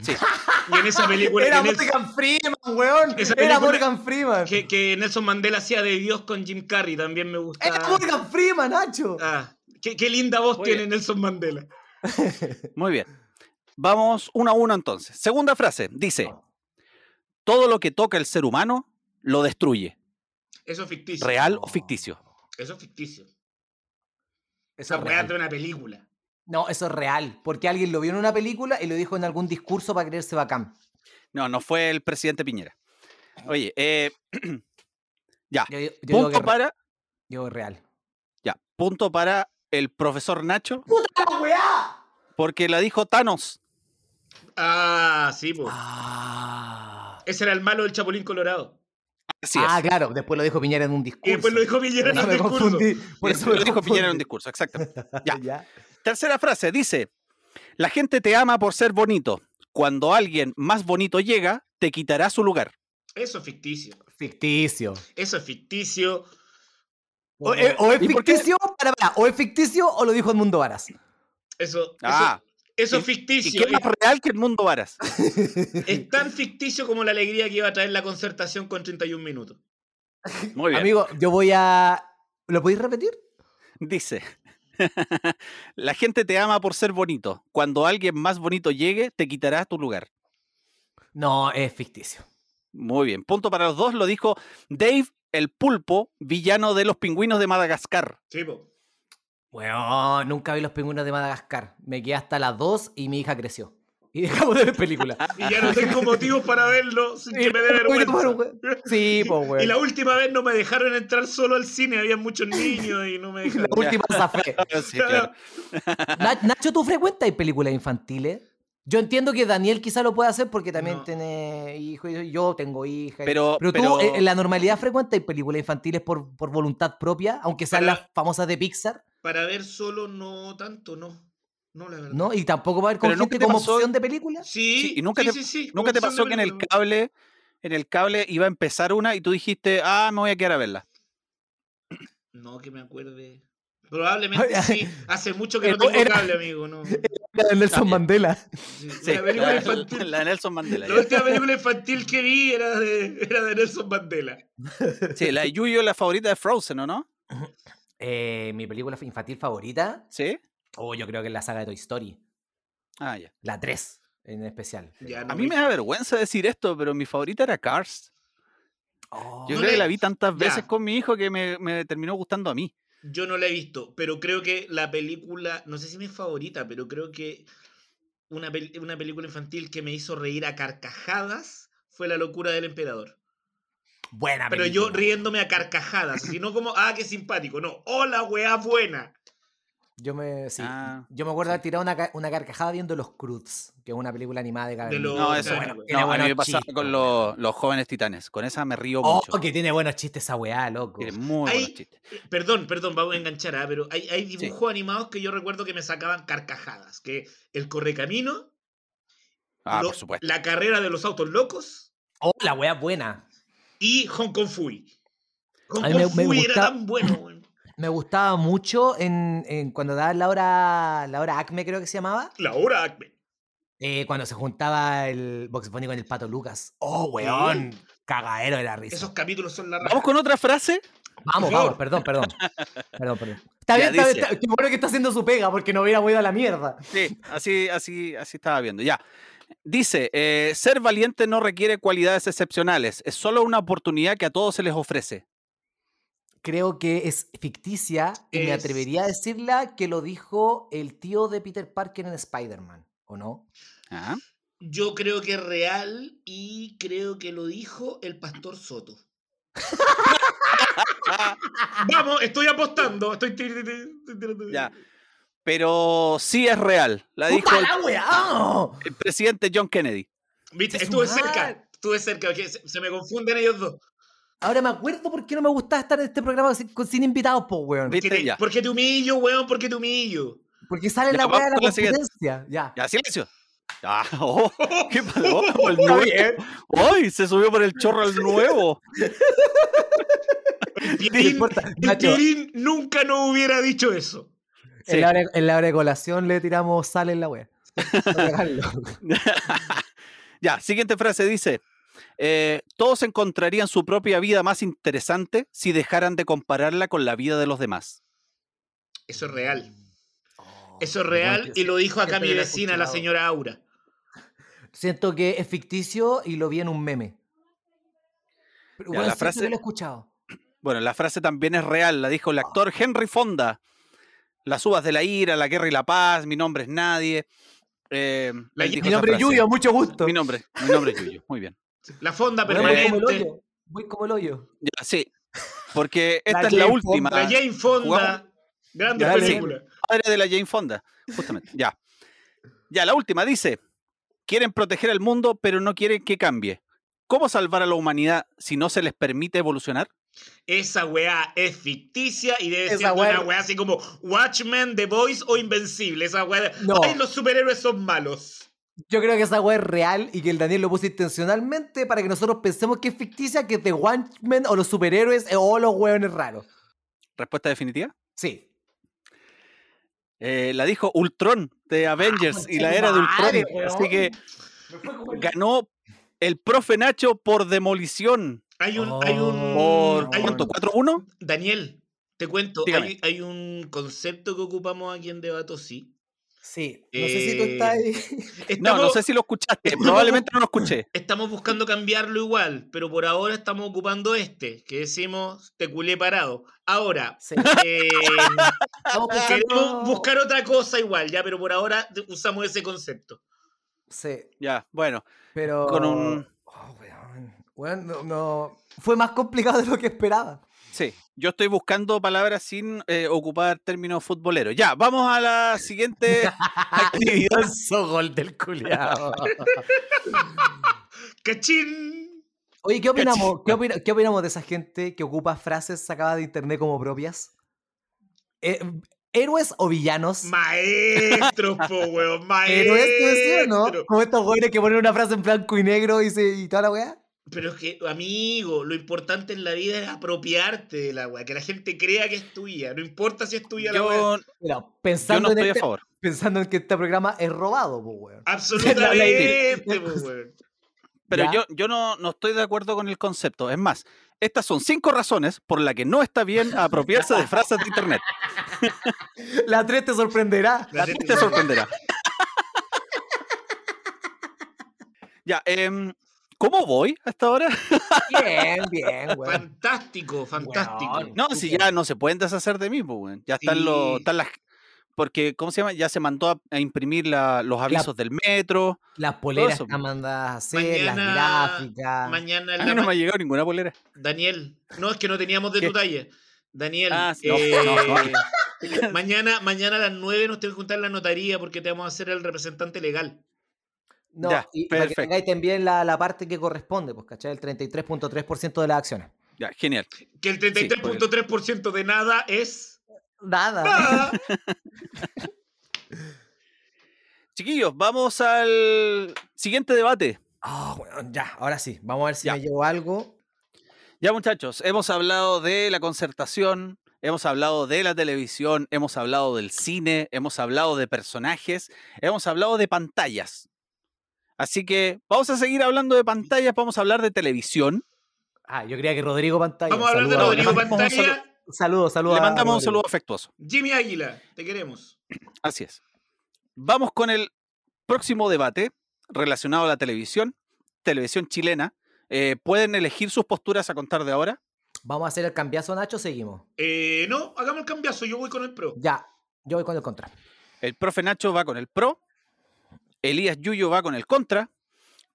[SPEAKER 4] Sí.
[SPEAKER 2] Y en esa película.
[SPEAKER 1] Era
[SPEAKER 2] Nelson-
[SPEAKER 1] Morgan Freeman, weón.
[SPEAKER 2] Esa
[SPEAKER 1] Era Morgan Freeman.
[SPEAKER 2] que, que Nelson Mandela hacía de Dios con Jim Carrey, también me gusta.
[SPEAKER 1] Era Morgan Freeman, Nacho.
[SPEAKER 2] Ah, qué, qué linda voz
[SPEAKER 4] Muy
[SPEAKER 2] tiene
[SPEAKER 4] bien.
[SPEAKER 2] Nelson Mandela.
[SPEAKER 4] Muy bien. Vamos uno a uno entonces. Segunda frase. Dice, todo lo que toca el ser humano lo destruye.
[SPEAKER 2] Eso es ficticio.
[SPEAKER 4] ¿Real o ficticio?
[SPEAKER 2] Eso es ficticio. Esa
[SPEAKER 1] es
[SPEAKER 2] weá
[SPEAKER 1] real.
[SPEAKER 2] de una película.
[SPEAKER 1] No, eso es real. Porque alguien lo vio en una película y lo dijo en algún discurso para creerse bacán.
[SPEAKER 4] No, no fue el presidente Piñera. Oye, eh, ya.
[SPEAKER 1] Yo, yo- yo digo que
[SPEAKER 4] Punto para,
[SPEAKER 1] yo real.
[SPEAKER 4] ya, punto para el profesor Nacho,
[SPEAKER 1] ¡Puta la weá!
[SPEAKER 4] porque la dijo Thanos.
[SPEAKER 2] Ah, sí, pues.
[SPEAKER 1] Ah.
[SPEAKER 2] Ese era el malo del Chapulín Colorado.
[SPEAKER 4] Así
[SPEAKER 1] Ah,
[SPEAKER 4] es.
[SPEAKER 1] claro. Después lo dijo Piñera en un discurso.
[SPEAKER 2] Y después lo dijo Piñera en
[SPEAKER 1] me
[SPEAKER 2] discurso.
[SPEAKER 1] confundí. Por eso me
[SPEAKER 4] lo dijo Piñera en un discurso, exactamente. Ya.
[SPEAKER 1] Ya.
[SPEAKER 4] Tercera frase, dice, la gente te ama por ser bonito. Cuando alguien más bonito llega, te quitará su lugar.
[SPEAKER 2] Eso es ficticio.
[SPEAKER 1] Ficticio.
[SPEAKER 2] Eso es ficticio.
[SPEAKER 1] O, eh, o es
[SPEAKER 4] ¿Y
[SPEAKER 1] ficticio, para, para, o es ficticio o lo dijo Edmundo Varas.
[SPEAKER 2] Eso, eso,
[SPEAKER 4] Ah,
[SPEAKER 2] eso
[SPEAKER 4] y-
[SPEAKER 2] es
[SPEAKER 4] ¿y
[SPEAKER 2] ficticio.
[SPEAKER 4] qué más real que el mundo varas?
[SPEAKER 2] Es, es tan ficticio como la alegría que iba a traer la concertación con 31 minutos.
[SPEAKER 4] Muy bien.
[SPEAKER 1] Amigo, yo voy a. ¿Lo podéis repetir?
[SPEAKER 4] Dice, la gente te ama por ser bonito. Cuando alguien más bonito llegue, te quitará tu lugar.
[SPEAKER 1] No, es ficticio.
[SPEAKER 4] Muy bien. Punto para los dos. Lo dijo Dave el pulpo, villano de los pingüinos de Madagascar.
[SPEAKER 2] Sí.
[SPEAKER 1] Bueno, nunca vi los pingüinos de Madagascar. Me quedé hasta las 2 y mi hija creció. y dejamos de ver películas.
[SPEAKER 2] Y ya no tengo motivos para verlo sin que me dé vergüenza.
[SPEAKER 1] Sí, pues,
[SPEAKER 2] Y la última vez no me dejaron entrar solo al cine, había muchos niños y no me dejaron.
[SPEAKER 1] La última zafé.
[SPEAKER 4] Sí, claro.
[SPEAKER 1] Nacho, ¿tú frecuentas películas infantiles? Yo entiendo que Daniel quizá lo puede hacer porque también
[SPEAKER 2] No.
[SPEAKER 1] tiene hijos, y yo tengo hija.
[SPEAKER 4] Pero,
[SPEAKER 1] Pero tú,
[SPEAKER 4] pero-
[SPEAKER 1] eh, en la normalidad frecuentas películas infantiles por, por voluntad propia, aunque sean
[SPEAKER 2] Para-
[SPEAKER 1] las famosas de Pixar,
[SPEAKER 2] Para ver solo no tanto, no. No, la verdad.
[SPEAKER 1] ¿no? Y tampoco va a haber con
[SPEAKER 4] Pero nunca
[SPEAKER 1] gente
[SPEAKER 4] te
[SPEAKER 1] como
[SPEAKER 4] pasó-
[SPEAKER 1] opción de películas.
[SPEAKER 2] Sí,
[SPEAKER 4] Sí, y nunca
[SPEAKER 2] sí,
[SPEAKER 4] te-
[SPEAKER 2] sí, sí,
[SPEAKER 4] ¿Nunca te pasó
[SPEAKER 2] de
[SPEAKER 4] que en el
[SPEAKER 2] película.
[SPEAKER 4] cable, en el cable iba a empezar una y tú dijiste, ah, me voy a quedar a verla?
[SPEAKER 2] No, que me acuerde. Probablemente sí. Hace mucho que no
[SPEAKER 1] Era-
[SPEAKER 2] tengo
[SPEAKER 1] era-
[SPEAKER 2] cable, amigo. No.
[SPEAKER 1] Era Nelson
[SPEAKER 4] bien.
[SPEAKER 1] Mandela.
[SPEAKER 2] Sí,
[SPEAKER 4] Sí,
[SPEAKER 2] la película
[SPEAKER 4] la,
[SPEAKER 2] infantil.
[SPEAKER 4] la de Nelson Mandela.
[SPEAKER 2] La
[SPEAKER 4] ya.
[SPEAKER 2] última película infantil que vi era de, era de Nelson Mandela.
[SPEAKER 4] Sí, la de Yuyo es la favorita de Frozen, ¿o no?
[SPEAKER 1] Eh, mi película infantil favorita,
[SPEAKER 4] Sí.
[SPEAKER 1] Oh, yo creo que es la saga de Toy Story.
[SPEAKER 4] Ah, ya.
[SPEAKER 1] La 3 en especial.
[SPEAKER 2] Ya, no
[SPEAKER 4] A mí
[SPEAKER 2] vi.
[SPEAKER 4] me da vergüenza decir esto, pero mi favorita era Cars.
[SPEAKER 1] Oh,
[SPEAKER 4] Yo
[SPEAKER 2] No
[SPEAKER 4] creo que la vi tantas
[SPEAKER 2] ya.
[SPEAKER 4] veces con mi hijo que me, me terminó gustando a mí.
[SPEAKER 2] Yo no la he visto, pero creo que la película, no sé si es mi favorita, pero creo que una, pel- una película infantil que me hizo reír a carcajadas fue La locura del emperador.
[SPEAKER 1] buena
[SPEAKER 2] Pero yo
[SPEAKER 1] película.
[SPEAKER 2] riéndome a carcajadas, así no como, ah, qué simpático, no, hola, weá buena.
[SPEAKER 1] Yo me, sí,
[SPEAKER 4] Ah,
[SPEAKER 1] yo me acuerdo de haber tirado una, una carcajada viendo Los Cruz, que es una película animada de
[SPEAKER 2] los-
[SPEAKER 4] No, eso
[SPEAKER 2] claro,
[SPEAKER 4] no,
[SPEAKER 1] tiene
[SPEAKER 4] a mí me con los, los jóvenes titanes. Con esa me río
[SPEAKER 1] Oh,
[SPEAKER 4] mucho.
[SPEAKER 1] que tiene buenos chistes esa weá, loco.
[SPEAKER 4] Tiene muy
[SPEAKER 2] Hay-
[SPEAKER 4] buenos chistes.
[SPEAKER 2] Eh, Perdón, perdón, vamos a enganchar, ah, pero hay, hay dibujos animados que yo recuerdo que me sacaban carcajadas, que el correcamino,
[SPEAKER 4] Ah,
[SPEAKER 2] lo-
[SPEAKER 4] por supuesto.
[SPEAKER 2] la carrera de los autos locos
[SPEAKER 1] Oh, la weá buena.
[SPEAKER 2] y Hong Kong Fui. Hong Kong
[SPEAKER 1] me- me
[SPEAKER 2] Fui
[SPEAKER 1] gusta-
[SPEAKER 2] era tan bueno, weón.
[SPEAKER 1] Me gustaba mucho en, en cuando daba la hora, la hora Acme, creo que se llamaba.
[SPEAKER 2] La hora Acme.
[SPEAKER 1] eh, cuando se juntaba el Box Bunny con el pato Lucas. Oh, weón. Cagadero de la risa.
[SPEAKER 2] Esos capítulos son la raja.
[SPEAKER 4] Vamos con otra frase.
[SPEAKER 1] Vamos, vamos, perdón, perdón. Perdón, perdón. Está
[SPEAKER 4] Ya,
[SPEAKER 1] bien, está bien.
[SPEAKER 4] dice.
[SPEAKER 1] está- Qué bueno que está haciendo su pega porque no hubiera ido a la mierda.
[SPEAKER 4] Sí, así, así, así estaba viendo. Ya. Dice, eh, ser valiente no requiere cualidades excepcionales, es solo una oportunidad que a todos se les ofrece.
[SPEAKER 1] Creo que es ficticia y me atrevería a decirla que lo dijo el tío de Peter Parker en Spider-Man, ¿o no?
[SPEAKER 4] Ah,
[SPEAKER 2] Yo creo que es real y creo que lo dijo el pastor Soto. Vamos, estoy apostando. Estoy
[SPEAKER 4] Ya. Pero sí es real, la dijo.
[SPEAKER 1] ¡Oh!
[SPEAKER 4] el presidente John Kennedy.
[SPEAKER 2] Viste, estuve cerca. Estuve cerca. porque se, se me confunden ellos dos.
[SPEAKER 1] Ahora me acuerdo por qué no me gustaba estar en este programa sin, invitados, po, weón.
[SPEAKER 4] ¿Viste?
[SPEAKER 2] Porque te,
[SPEAKER 4] Ya.
[SPEAKER 2] porque te humillo, weón, porque te humillo.
[SPEAKER 1] Porque sale
[SPEAKER 4] Ya,
[SPEAKER 1] la weá de la competencia. Ya.
[SPEAKER 4] Ya, silencio. Ah, oh, ¿Qué pasó? El nuevo.
[SPEAKER 1] bien.
[SPEAKER 4] ¡Ay! Se subió por el chorro el nuevo.
[SPEAKER 1] Nacho,
[SPEAKER 2] Piolín nunca nos hubiera dicho eso.
[SPEAKER 4] Sí.
[SPEAKER 1] en, la hora, en la hora de colación le tiramos sal en la wea.
[SPEAKER 4] Ya, siguiente frase dice: eh, Todos encontrarían su propia vida más interesante si dejaran de compararla con la vida de los demás.
[SPEAKER 2] Eso es real.
[SPEAKER 1] Oh,
[SPEAKER 2] Eso es real y lo dijo acá mi vecina, la señora Aura.
[SPEAKER 1] Siento que es ficticio y lo vi en un meme. Pero
[SPEAKER 4] Ya,
[SPEAKER 1] weón,
[SPEAKER 4] la frase-
[SPEAKER 1] lo he escuchado.
[SPEAKER 4] Bueno, la frase también es real, la dijo el actor Henry Fonda. Las uvas de la ira, la guerra y la paz, mi nombre es nadie. Eh,
[SPEAKER 2] mi
[SPEAKER 1] nombre es. Yuyo, mucho gusto.
[SPEAKER 4] Mi nombre, mi nombre es Yuyo. Muy bien.
[SPEAKER 2] La fonda
[SPEAKER 1] Weón, voy como el
[SPEAKER 2] permanente.
[SPEAKER 1] hoyo. Voy como el hoyo.
[SPEAKER 4] Ya, sí. Porque esta
[SPEAKER 1] La
[SPEAKER 4] es la
[SPEAKER 1] Jane
[SPEAKER 4] última.
[SPEAKER 2] La Jane Fonda.
[SPEAKER 4] Jugamos-
[SPEAKER 2] Grande película.
[SPEAKER 4] Padre de la Jane Fonda. Justamente. Ya. Ya, la última dice: Quieren proteger al mundo, pero no quieren que cambie. ¿Cómo salvar a la humanidad si no se les permite evolucionar?
[SPEAKER 2] Esa weá es ficticia y debe
[SPEAKER 1] Esa
[SPEAKER 2] ser
[SPEAKER 1] weá-
[SPEAKER 2] una weá así como Watchmen, The Voice o Invencible. Esa weá de,
[SPEAKER 1] No.
[SPEAKER 2] Ay, los superhéroes son malos.
[SPEAKER 1] Yo creo que esa weá es real y que el Daniel lo puso intencionalmente para que nosotros pensemos que es ficticia, que es de Watchmen o los superhéroes o los hueones raros.
[SPEAKER 4] Respuesta definitiva.
[SPEAKER 1] Sí.
[SPEAKER 4] Eh, la dijo Ultron de Avengers y la era de
[SPEAKER 1] madre,
[SPEAKER 4] Ultron. Así que ganó el profe Nacho por demolición.
[SPEAKER 2] Hay un, hay un,
[SPEAKER 4] ¿Por
[SPEAKER 2] hay un-
[SPEAKER 4] cuánto? ¿4-1?
[SPEAKER 2] Daniel, te cuento, hay, hay un concepto que ocupamos aquí en Debato, sí.
[SPEAKER 1] Sí. No sé si tú
[SPEAKER 2] Eh,
[SPEAKER 1] estás ahí.
[SPEAKER 4] No,
[SPEAKER 2] Estamos,
[SPEAKER 4] no sé si lo escuchaste.
[SPEAKER 2] estamos-
[SPEAKER 4] Probablemente no lo escuché.
[SPEAKER 2] estamos buscando cambiarlo igual, pero por ahora estamos ocupando este, que decimos te culé parado. Ahora,
[SPEAKER 1] Sí.
[SPEAKER 2] eh,
[SPEAKER 1] Estamos
[SPEAKER 2] queremos buscar otra cosa igual, ya, pero por ahora usamos ese concepto.
[SPEAKER 1] Sí,
[SPEAKER 4] Ya, bueno.
[SPEAKER 1] pero.
[SPEAKER 4] Con un-
[SPEAKER 1] Oh, weón. Weón, no, no- Fue más complicado de lo que esperaba.
[SPEAKER 4] Sí, yo estoy buscando palabras sin eh, ocupar términos futboleros. Ya, vamos a la siguiente actividad.
[SPEAKER 1] Gol del culiao.
[SPEAKER 2] ¡Cachín!
[SPEAKER 1] Oye, ¿qué opinamos, qué, opina- qué opinamos de esa gente que ocupa frases sacadas de internet como propias? Eh, ¿Héroes o villanos?
[SPEAKER 2] Maestros, po, weón.
[SPEAKER 1] ¿Héroes, te decía, no?
[SPEAKER 2] Maestros.
[SPEAKER 1] Como estos güeyes que ponen una frase en blanco y negro y, se, y toda la weá.
[SPEAKER 2] Pero es que, amigo, lo importante en la vida es apropiarte de la weá, que la gente crea que es tuya. No importa si es tuya la weá.
[SPEAKER 4] Yo,
[SPEAKER 1] Mira,
[SPEAKER 4] yo
[SPEAKER 1] pensando,
[SPEAKER 4] no
[SPEAKER 1] en
[SPEAKER 4] estoy a
[SPEAKER 1] este-
[SPEAKER 4] favor.
[SPEAKER 1] pensando en que este programa es robado, pues, weón.
[SPEAKER 2] Absolutamente, weón.
[SPEAKER 4] Pero
[SPEAKER 1] ¿Ya?
[SPEAKER 4] yo, yo no, no estoy de acuerdo con el concepto. Es más, estas son cinco razones por las que no está bien apropiarse de frases de internet.
[SPEAKER 1] La 3 te sorprenderá.
[SPEAKER 2] La
[SPEAKER 4] Te
[SPEAKER 2] gente-
[SPEAKER 4] sorprenderá. ya, em, ¿cómo voy hasta ahora?
[SPEAKER 1] Bien, bien, weón.
[SPEAKER 2] Fantástico, fantástico.
[SPEAKER 4] No, si ya no se pueden deshacer de mí, pues, weón. Ya están, los, están las... Porque, ¿cómo se llama? Ya se mandó a, a imprimir la- los avisos del metro.
[SPEAKER 1] Las poleras
[SPEAKER 4] eso,
[SPEAKER 1] están mandadas a hacer, las gráficas.
[SPEAKER 2] Mañana
[SPEAKER 4] A mí no
[SPEAKER 2] ma-
[SPEAKER 4] me ha llegado ninguna polera.
[SPEAKER 2] Daniel, no, es que no teníamos de
[SPEAKER 4] ¿Qué?
[SPEAKER 2] tu talla. Daniel,
[SPEAKER 4] Ah, sí, no,
[SPEAKER 2] eh,
[SPEAKER 4] no,
[SPEAKER 2] mañana, mañana a las 9 nos tenemos que juntar en la notaría porque te vamos a hacer el representante legal.
[SPEAKER 1] No,
[SPEAKER 4] Ya,
[SPEAKER 1] y para que
[SPEAKER 4] perfecto.
[SPEAKER 1] tengáis también la, la parte que corresponde, pues, ¿cachai? El 33.3% de las acciones.
[SPEAKER 4] Ya, genial.
[SPEAKER 2] Que el
[SPEAKER 4] pues.
[SPEAKER 2] 33.3% de nada es
[SPEAKER 1] Nada.
[SPEAKER 2] nada.
[SPEAKER 4] Chiquillos, vamos al siguiente debate.
[SPEAKER 1] Ah, bueno, ya, ahora sí. Vamos a ver si
[SPEAKER 4] Ya.
[SPEAKER 1] me llevo algo.
[SPEAKER 4] Ya muchachos, hemos hablado de la concertación, hemos hablado de la televisión, hemos hablado del cine, hemos hablado de personajes, hemos hablado de pantallas. Así que vamos a seguir hablando de pantallas, vamos a hablar de televisión.
[SPEAKER 1] Ah, yo creía que Rodrigo Pantalla.
[SPEAKER 2] Vamos a hablar de Rodrigo Pantalla.
[SPEAKER 1] Saludos, saludos.
[SPEAKER 4] Le mandamos un saludo afectuoso.
[SPEAKER 2] Jimmy Águila, te queremos.
[SPEAKER 4] Así es. Vamos con el próximo debate relacionado a la televisión, televisión chilena. Eh, Pueden elegir sus posturas a contar de ahora.
[SPEAKER 1] Vamos a hacer el cambiazo, Nacho, seguimos.
[SPEAKER 2] Eh, no, hagamos el cambiazo, yo voy con el pro.
[SPEAKER 1] Ya, yo voy con el contra.
[SPEAKER 4] El profe Nacho va con el pro, Elías Yuyo va con el contra.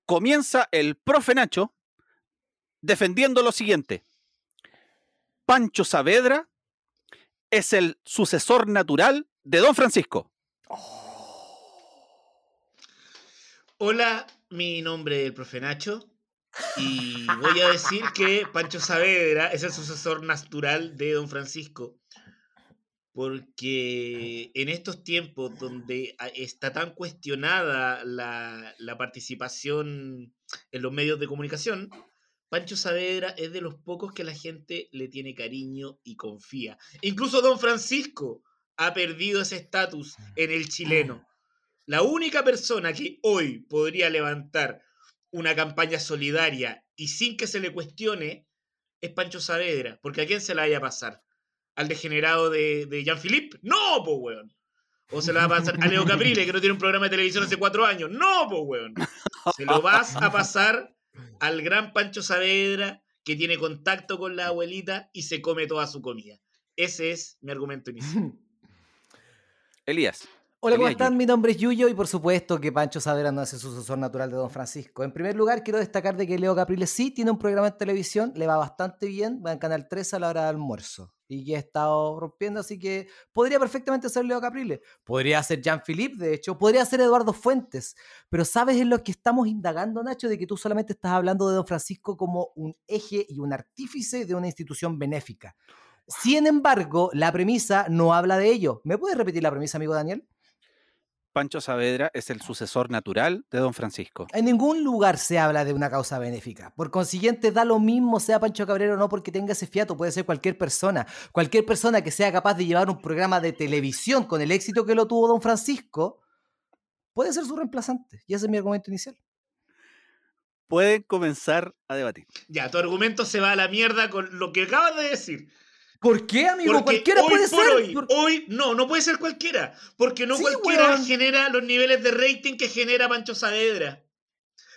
[SPEAKER 4] Comienza el profe Nacho defendiendo lo siguiente. Pancho Saavedra es el sucesor natural de Don Francisco.
[SPEAKER 2] Hola, mi nombre es el profe Nacho y voy a decir que Pancho Saavedra es el sucesor natural de Don Francisco. Porque en estos tiempos donde a- está tan cuestionada la, la participación en los medios de comunicación, Pancho Saavedra es de los pocos que la gente le tiene cariño y confía. Incluso Don Francisco ha perdido ese estatus en el chileno. La única persona que hoy podría levantar una campaña solidaria y sin que se le cuestione es Pancho Saavedra. Porque ¿a quién se la vaya a pasar? ¿Al degenerado de, de Jean-Philippe? ¡No, po, weón! ¿O se la va a pasar a Leo Caprile, que no tiene un programa de televisión hace cuatro años? ¡No, po, weón! Se lo vas a pasar al gran Pancho Saavedra, que tiene contacto con la abuelita y se come toda su comida. Ese es mi argumento inicial.
[SPEAKER 4] Elías.
[SPEAKER 1] Hola, ¿cómo están?
[SPEAKER 4] Yuyo.
[SPEAKER 1] Mi nombre es Yuyo y por supuesto que Pancho Saavedra no es el sucesor natural de Don Francisco. En primer lugar, quiero destacar de que Leo Capriles sí tiene un programa en televisión, le va bastante bien, va en Canal 13 a la hora de almuerzo y que ha estado rompiendo, así que podría perfectamente ser Leo Capriles. Podría ser Jean-Philippe, de hecho, podría ser Eduardo Fuentes, pero ¿sabes en lo que estamos indagando, Nacho? De que tú solamente estás hablando de Don Francisco como un eje y un artífice de una institución benéfica. Sin embargo, la premisa no habla de ello. ¿Me puedes repetir la premisa, amigo Daniel?
[SPEAKER 4] Pancho Saavedra es el sucesor natural de Don Francisco.
[SPEAKER 1] En ningún lugar se habla de una causa benéfica. Por consiguiente, da lo mismo sea Pancho Cabrero o no porque tenga ese fiato. Puede ser cualquier persona. Cualquier persona que sea capaz de llevar un programa de televisión con el éxito que lo tuvo Don Francisco, puede ser su reemplazante. Y ese es mi argumento inicial.
[SPEAKER 4] Pueden comenzar a debatir.
[SPEAKER 2] Ya, tu argumento se va a la mierda con lo que acabas de decir.
[SPEAKER 1] ¿Por qué, amigo?
[SPEAKER 2] Porque
[SPEAKER 1] cualquiera
[SPEAKER 2] hoy
[SPEAKER 1] puede
[SPEAKER 2] por
[SPEAKER 1] ser.
[SPEAKER 2] Hoy,
[SPEAKER 1] Por-
[SPEAKER 2] hoy, no, no puede ser cualquiera. Porque no
[SPEAKER 1] Sí,
[SPEAKER 2] cualquiera
[SPEAKER 1] weón.
[SPEAKER 2] genera los niveles de rating que genera Pancho Saavedra.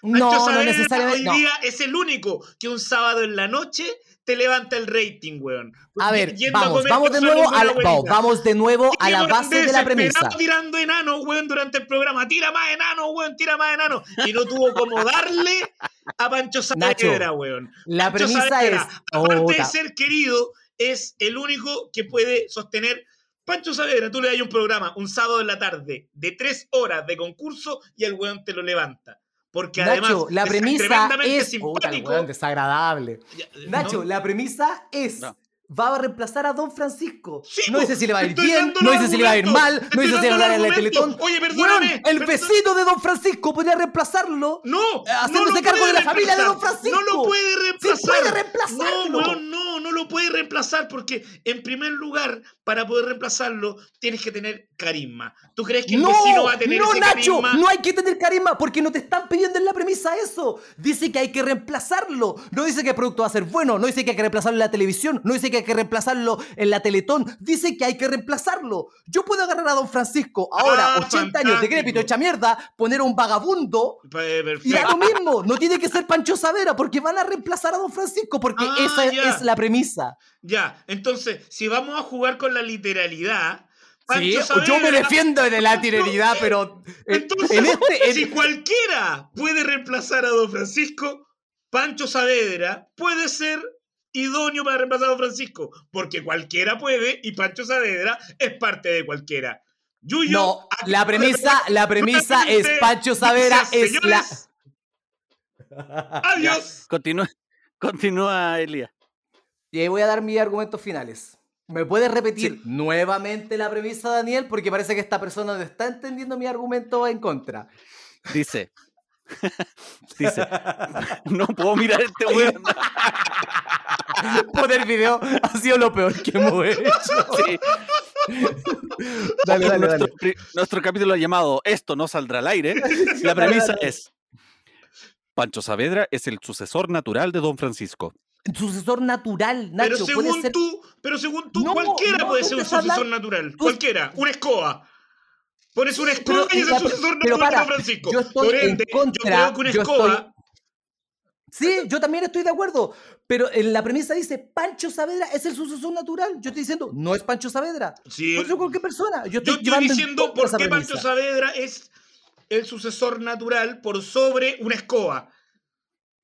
[SPEAKER 2] Pancho
[SPEAKER 1] No, no
[SPEAKER 2] Saavedra
[SPEAKER 1] necesariamente.
[SPEAKER 2] hoy
[SPEAKER 1] no.
[SPEAKER 2] día es el único que un sábado en la noche te levanta el rating, weón.
[SPEAKER 1] A ver,
[SPEAKER 2] Yendo a
[SPEAKER 1] vamos, vamos de nuevo a la, vamos, vamos de nuevo a la base de la premisa.
[SPEAKER 2] tirando enano, weón, durante el programa. Tira más enano, weón, tira más enano. Y no tuvo como darle a Pancho Saavedra,
[SPEAKER 1] Nacho,
[SPEAKER 2] weón.
[SPEAKER 1] La
[SPEAKER 2] Pancho
[SPEAKER 1] premisa
[SPEAKER 2] Saavedra,
[SPEAKER 1] es.
[SPEAKER 2] aparte de
[SPEAKER 1] Puta.
[SPEAKER 2] ser querido, es el único que puede sostener. Pancho Saavedra, tú le das un programa un sábado en la tarde de tres horas de concurso y el weón te lo levanta. Porque además
[SPEAKER 1] Nacho, la
[SPEAKER 2] es
[SPEAKER 1] premisa
[SPEAKER 2] tremendamente
[SPEAKER 1] es. El
[SPEAKER 2] simpático.
[SPEAKER 1] desagradable.
[SPEAKER 2] Ya,
[SPEAKER 1] Nacho,
[SPEAKER 2] ¿no?
[SPEAKER 1] la premisa es.
[SPEAKER 4] No.
[SPEAKER 1] Va a reemplazar a Don Francisco.
[SPEAKER 2] Sí,
[SPEAKER 1] no dice si le va a ir bien, no dice si le va a ir mal, no dice si le va a ir en la. Teletón.
[SPEAKER 2] Oye, perdóname,
[SPEAKER 1] Weón, el vecino de Don Francisco podría reemplazarlo.
[SPEAKER 2] No,
[SPEAKER 1] haciéndose
[SPEAKER 2] no lo
[SPEAKER 1] cargo
[SPEAKER 2] puede
[SPEAKER 1] de la familia de Don
[SPEAKER 2] reemplazar.
[SPEAKER 1] Francisco.
[SPEAKER 2] No lo puede reemplazar.
[SPEAKER 1] puede reemplazarlo.
[SPEAKER 2] No, weón, no, no lo puede reemplazar porque, en primer lugar, para poder reemplazarlo, tienes que tener carisma. ¿Tú crees que el
[SPEAKER 1] no,
[SPEAKER 2] vecino va a tener
[SPEAKER 1] no,
[SPEAKER 2] ese
[SPEAKER 1] Nacho,
[SPEAKER 2] carisma?
[SPEAKER 1] no hay que tener carisma porque no te están pidiendo en la premisa eso. Dice que hay que reemplazarlo. No dice que el producto va a ser bueno, no dice que hay que reemplazarlo en la televisión, no dice que hay que reemplazarlo en la Teletón, dice que hay que reemplazarlo. Yo puedo agarrar a Don Francisco ahora,
[SPEAKER 2] Ah,
[SPEAKER 1] 80 años de
[SPEAKER 2] fantástico.
[SPEAKER 1] crépito hecha mierda, poner a un vagabundo
[SPEAKER 2] Eh,
[SPEAKER 1] y da
[SPEAKER 2] Perfecto.
[SPEAKER 1] lo mismo. No tiene que ser Pancho Savera porque van a reemplazar a Don Francisco porque
[SPEAKER 2] Ah,
[SPEAKER 1] esa
[SPEAKER 2] ya.
[SPEAKER 1] es la premisa.
[SPEAKER 2] Ya, entonces, si vamos a jugar con la literalidad,
[SPEAKER 1] Sí, yo me
[SPEAKER 2] Saavedra-
[SPEAKER 1] defiendo de la pero en,
[SPEAKER 2] Entonces,
[SPEAKER 1] en este... en-
[SPEAKER 2] si cualquiera puede reemplazar a Don Francisco, Pancho Saavedra puede ser idóneo para reemplazar a Don Francisco, porque cualquiera puede y Pancho Saavedra es parte de cualquiera. Yuyo,
[SPEAKER 1] No, la premisa, la premisa es Pancho
[SPEAKER 2] dice,
[SPEAKER 1] es la.
[SPEAKER 2] "Señores, Adiós.
[SPEAKER 4] Continúa, continúa Elías.
[SPEAKER 1] Y ahí voy a dar mis argumentos finales. ¿Me puedes repetir nuevamente la premisa, Daniel? Porque parece que esta persona no está entendiendo mi argumento en contra.
[SPEAKER 4] Dice. Dice. No puedo mirar este weón.
[SPEAKER 1] Poner video ha sido lo peor que hemos hecho.
[SPEAKER 4] Sí.
[SPEAKER 1] Dale, dale,
[SPEAKER 4] nuestro,
[SPEAKER 1] dale.
[SPEAKER 4] nuestro capítulo llamado Esto no saldrá al aire. La premisa es: Pancho Saavedra es el sucesor natural de Don Francisco.
[SPEAKER 1] Sucesor natural,
[SPEAKER 2] Pero
[SPEAKER 1] Nacho.
[SPEAKER 2] según
[SPEAKER 1] ser.
[SPEAKER 2] tú, pero según tú,
[SPEAKER 1] No,
[SPEAKER 2] cualquiera
[SPEAKER 1] no,
[SPEAKER 2] puede
[SPEAKER 1] tú
[SPEAKER 2] ser un sucesor
[SPEAKER 1] hablando-
[SPEAKER 2] natural.
[SPEAKER 1] tú-
[SPEAKER 2] Cualquiera, una escoba. Pones una escoba
[SPEAKER 1] Pero
[SPEAKER 2] y es el sucesor natural de
[SPEAKER 1] para,
[SPEAKER 2] Francisco.
[SPEAKER 1] yo estoy
[SPEAKER 2] Por
[SPEAKER 1] en
[SPEAKER 2] ende,
[SPEAKER 1] contra,
[SPEAKER 2] yo creo que una
[SPEAKER 1] yo
[SPEAKER 2] escoba
[SPEAKER 1] estoy- Sí, yo también estoy de acuerdo. Pero en la premisa dice Pancho Saavedra es el sucesor natural. Yo estoy diciendo, no es Pancho Saavedra.
[SPEAKER 2] Sí,
[SPEAKER 1] Puede ser cualquier persona. Yo
[SPEAKER 2] Yo
[SPEAKER 1] estoy,
[SPEAKER 2] estoy
[SPEAKER 1] llevando en
[SPEAKER 2] diciendo por qué Pancho. Saavedra es el sucesor natural por sobre una escoba.